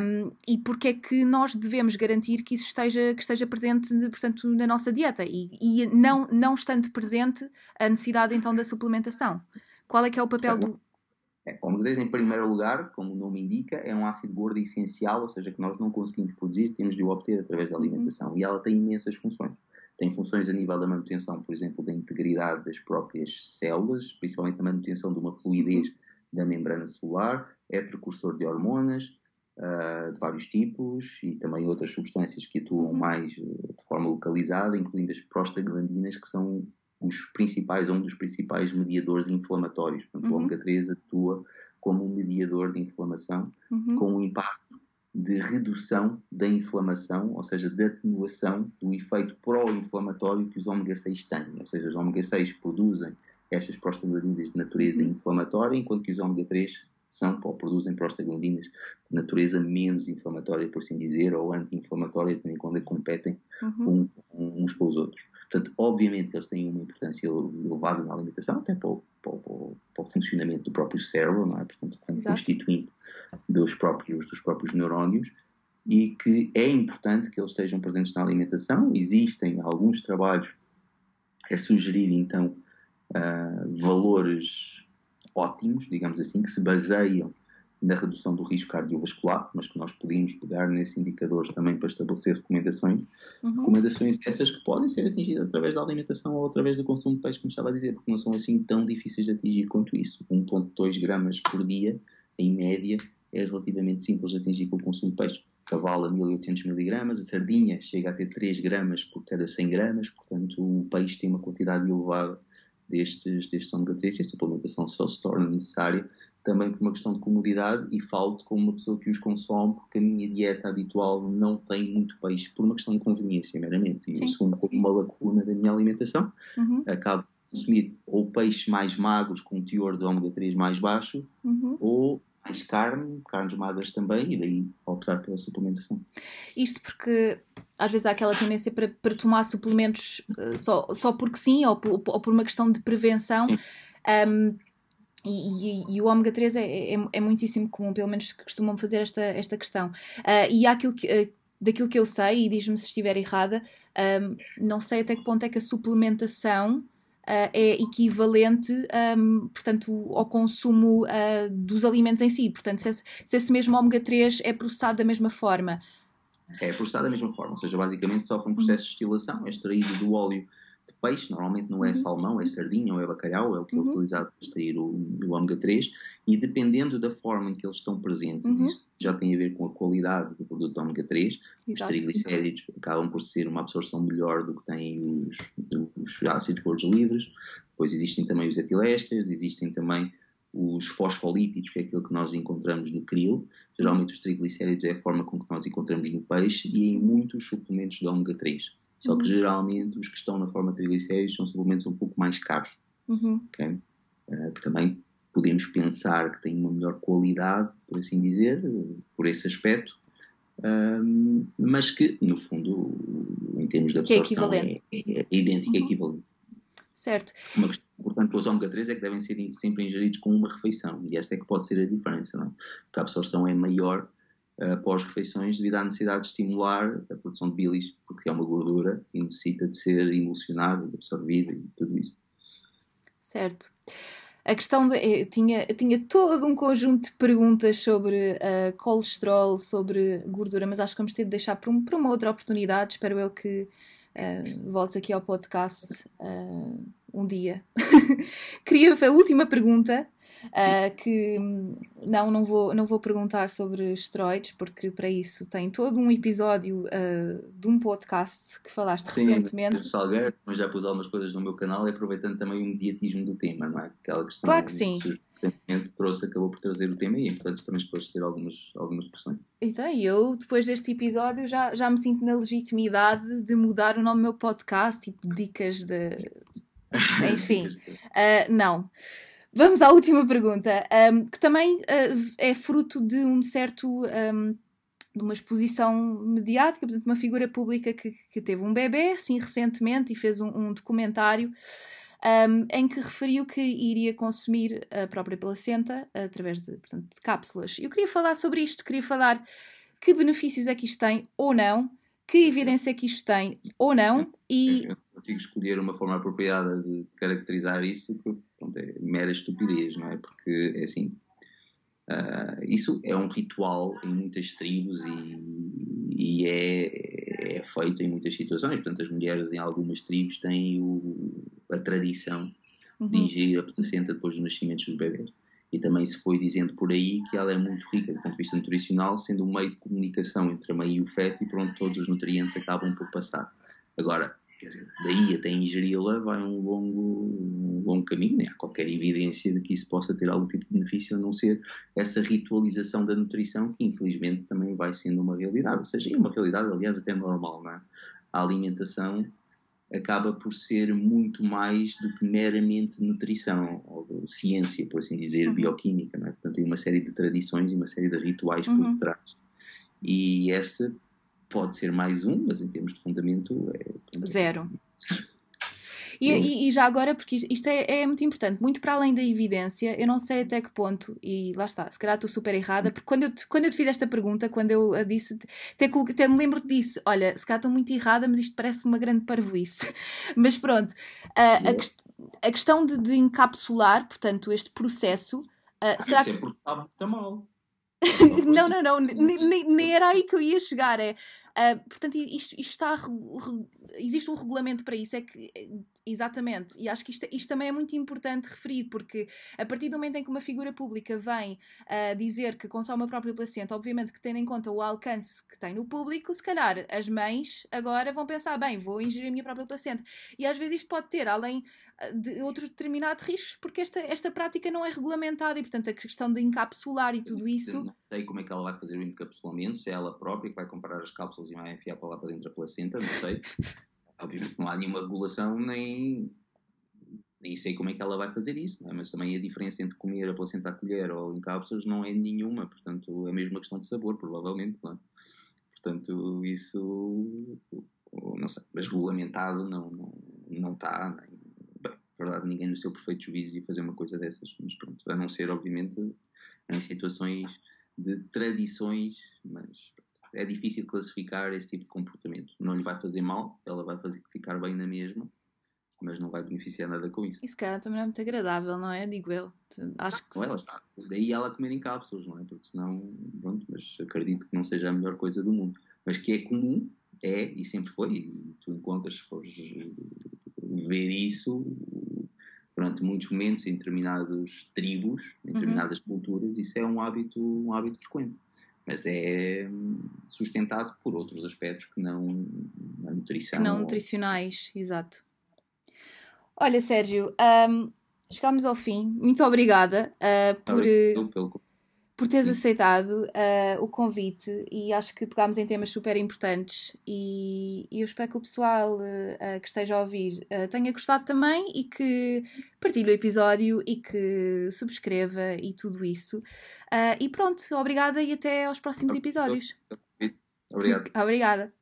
um, e porque é que nós devemos garantir que isso esteja, que esteja presente, portanto, na nossa dieta e, e não, não estando presente a necessidade então da suplementação. Qual é que é o papel do... É, ômega 3, em primeiro lugar, como o nome indica, é um ácido gordo essencial, ou seja, que nós não conseguimos produzir, temos de o obter através da alimentação. Uhum. E ela tem imensas funções tem funções a nível da manutenção, por exemplo, da integridade das próprias células, principalmente a manutenção de uma fluidez da membrana celular, é precursor de hormonas uh, de vários tipos e também outras substâncias que atuam mais uh, de forma localizada, incluindo as prostaglandinas, que são os principais, um dos principais mediadores inflamatórios. Portanto, uhum. o ômega 3 atua como um mediador de inflamação, uhum. com um impacto de redução da inflamação, ou seja, de atenuação do efeito pró-inflamatório que os ômega 6 têm. Ou seja, os ômega 6 produzem estas prostaglandinas de natureza uhum. inflamatória, enquanto que os ômega 3 são ou produzem prostaglandinas de natureza menos inflamatória, por assim dizer, ou anti-inflamatória, também quando competem uhum. um, uns com os outros. Portanto, obviamente que eles têm uma importância elevada na alimentação, até para o, para o, para o funcionamento do próprio cérebro, não é? Portanto, constituinte dos próprios, dos próprios neurónios e que é importante que eles estejam presentes na alimentação. Existem alguns trabalhos a sugerir, então, uh, valores ótimos, digamos assim, que se baseiam na redução do risco cardiovascular, mas que nós podemos pegar nesses indicadores também para estabelecer recomendações. Uhum. Recomendações essas que podem ser atingidas através da alimentação ou através do consumo de peixe, como estava a dizer, porque não são assim tão difíceis de atingir quanto isso. 1,2 gramas por dia, em média, é relativamente simples de atingir com o consumo de peixe. Cavala 1800 mg, a sardinha chega a ter 3 gramas por cada 100 gramas, portanto o peixe tem uma quantidade elevada destes, destes ômega 3 e a suplementação só se torna necessária também por uma questão de comodidade e falo como uma pessoa que os consome porque a minha dieta habitual não tem muito peixe por uma questão de conveniência meramente e Sim. isso como uma lacuna da minha alimentação uhum. acabo de consumir ou peixes mais magros com um teor de ômega 3 mais baixo uhum. ou mais carne, carnes magras também, e daí optar pela suplementação. Isto porque às vezes há aquela tendência para, para tomar suplementos uh, só, só porque sim, ou, ou, ou, por uma questão de prevenção. Um, e, e, e, o ômega 3 é, é, é, muitíssimo comum, pelo menos costumam fazer esta, esta questão. Uh, e há aquilo que, uh, daquilo que eu sei, e diz-me se estiver errada, um, não sei até que ponto é que a suplementação uh, é equivalente, um, portanto, ao consumo dos alimentos em si. Portanto, se esse, se esse mesmo ômega 3 é processado da mesma forma. É processado da mesma forma, ou seja, basicamente sofre um processo de destilação, é extraído do óleo de peixe, normalmente não é uhum. salmão, é sardinha ou é bacalhau, é o que uhum. é utilizado para extrair o, o ômega 3, e dependendo da forma em que eles estão presentes, uhum. isso já tem a ver com a qualidade do produto ômega 3, Exato. os triglicéridos acabam por ser uma absorção melhor do que têm os, os ácidos gordos livres, depois existem também os etilésteres, existem também os fosfolípidos, que é aquilo que nós encontramos no krill. Geralmente os triglicéridos é a forma com que nós encontramos no peixe e em muitos suplementos de ômega 3. Só que uhum. geralmente os que estão na forma de triglicéridos são suplementos um pouco mais caros. Uhum. Okay? Uh, que também podemos pensar que têm uma melhor qualidade, por assim dizer, por esse aspecto, um, mas que, no fundo, em termos de é absorção, é, é, é idêntica, uhum. equivalente. Certo. Uma questão importante para os ômega 3 é que devem ser sempre ingeridos com uma refeição, e esta é que pode ser a diferença, não é? Porque a absorção é maior após refeições devido à necessidade de estimular a produção de bilis, porque é uma gordura e necessita de ser emulsionada, absorvida e tudo isso. Certo. A questão de. Eu tinha, eu tinha todo um conjunto de perguntas sobre uh, colesterol, sobre gordura, mas acho que vamos ter de deixar para, um, para uma outra oportunidade. Espero eu que uh, voltes aqui ao podcast uh, um dia. (laughs) Queria. A última pergunta Uh, que não, não vou, não vou perguntar sobre esteroides, porque para isso tem todo um episódio uh, de um podcast que falaste Sim, recentemente. Salgueiro, mas já pus algumas coisas no meu canal e aproveitando também o mediatismo do tema, não é? Aquela questão claro que sim. trouxe, acabou por trazer o tema e, portanto, também esclarecer algumas, algumas questões. Então, eu, depois deste episódio, já, já me sinto na legitimidade de mudar o nome do meu podcast, tipo, dicas de. Enfim, uh, não. Vamos à última pergunta, um, que também uh, é fruto de um certo. Um, de uma exposição mediática, portanto, uma figura pública que, que teve um bebê, assim, recentemente, e fez um, um documentário um, em que referiu que iria consumir a própria placenta através de, portanto, de cápsulas. Eu queria falar sobre isto, queria falar que benefícios é que isto tem ou não, que evidência é que isto tem ou não, e... Consigo escolher uma forma apropriada de caracterizar isso, porque pronto, é mera estupidez, não é? Porque, é assim, uh, isso é um ritual em muitas tribos e, e é, é, feito em muitas situações. Portanto, as mulheres em algumas tribos têm o, a tradição uhum. de ingerir a placenta depois dos nascimentos dos bebês. E também se foi dizendo por aí que ela é muito rica do ponto de vista nutricional, sendo um meio de comunicação entre a mãe e o feto e pronto, todos os nutrientes acabam por passar. Agora, Quer dizer, daí até ingeri-la vai um longo, um longo caminho, nem há qualquer evidência de que isso possa ter algum tipo de benefício, a não ser essa ritualização da nutrição, que infelizmente também vai sendo uma realidade. Ou seja, é uma realidade, aliás, até normal, não é? A alimentação acaba por ser muito mais do que meramente nutrição, ou ciência, por assim dizer, uhum. bioquímica, não é? Portanto, tem uma série de tradições e uma série de rituais uhum. por detrás. E essa pode ser mais um, mas em termos de fundamento é. Zero. (laughs) E, e, e, já agora, porque isto é, é, muito importante, muito para além da evidência, eu não sei até que ponto, e lá está, se calhar estou super errada, porque quando eu te, quando eu te fiz esta pergunta, quando eu a disse, até, até me lembro-te disso, olha, se calhar estou muito errada, mas isto parece uma grande parvoíce. (laughs) mas pronto, a, a, a questão de, de, encapsular, portanto, este processo. Uh, será que... é porque sabe muito mal. Não, não, não, nem era aí que eu ia chegar. É, uh, portanto, isto, isto está. Existe um regulamento para isso, é que Exatamente, e acho que isto, isto, também é muito importante referir, porque a partir do momento em que uma figura pública vem uh, dizer que consome a própria placenta, obviamente que tendo em conta o alcance que tem no público, se calhar as mães agora vão pensar, bem, vou ingerir a minha própria placenta. E às vezes isto pode ter, além ah, de outros determinados riscos, porque esta, esta prática não é regulamentada e, portanto, a questão de encapsular e tudo isso. Eu não sei como é que ela vai fazer o encapsulamento, se é ela própria que vai comprar as cápsulas e vai enfiar para lá para dentro da placenta, não sei. (laughs) Obviamente não há nenhuma regulação, nem, nem sei como é que ela vai fazer isso, é? mas também a diferença entre comer a placenta à colher ou em cápsulas não é nenhuma, portanto é mesmo uma questão de sabor, provavelmente, não é? Portanto, isso, não sei, mas regulamentado não, não, não está, nem, bem, verdade, ninguém no seu perfeito juízo ia fazer uma coisa dessas, mas pronto, a não ser, obviamente, em situações de tradições, mas é difícil classificar esse tipo de comportamento. Não lhe vai fazer mal, ela vai fazer ficar bem na mesma, mas não vai beneficiar nada com isso. Isso, cara, também não é muito agradável, não é? Digo eu. Acho que... Não, ela está. Daí ela comer em cápsulas, não é? Porque senão, pronto, mas acredito que não seja a melhor coisa do mundo. Mas que é comum, é, e sempre foi, e tu encontras, se fores ver isso, durante muitos momentos em determinadas tribos, em uhum. determinadas uhum. culturas, isso é um hábito, um hábito frequente mas é sustentado por outros aspectos que não a nutrição. Que não ou... nutricionais, exato. Olha, Sérgio, um, chegámos ao fim. Muito obrigada uh, por, por teres aceitado uh, o convite e acho que pegámos em temas super importantes e, e eu espero que o pessoal uh, que esteja a ouvir uh, tenha gostado também e que partilhe o episódio e que subscreva e tudo isso. e pronto, obrigada e até aos próximos episódios. Obrigado. (laughs) Obrigada.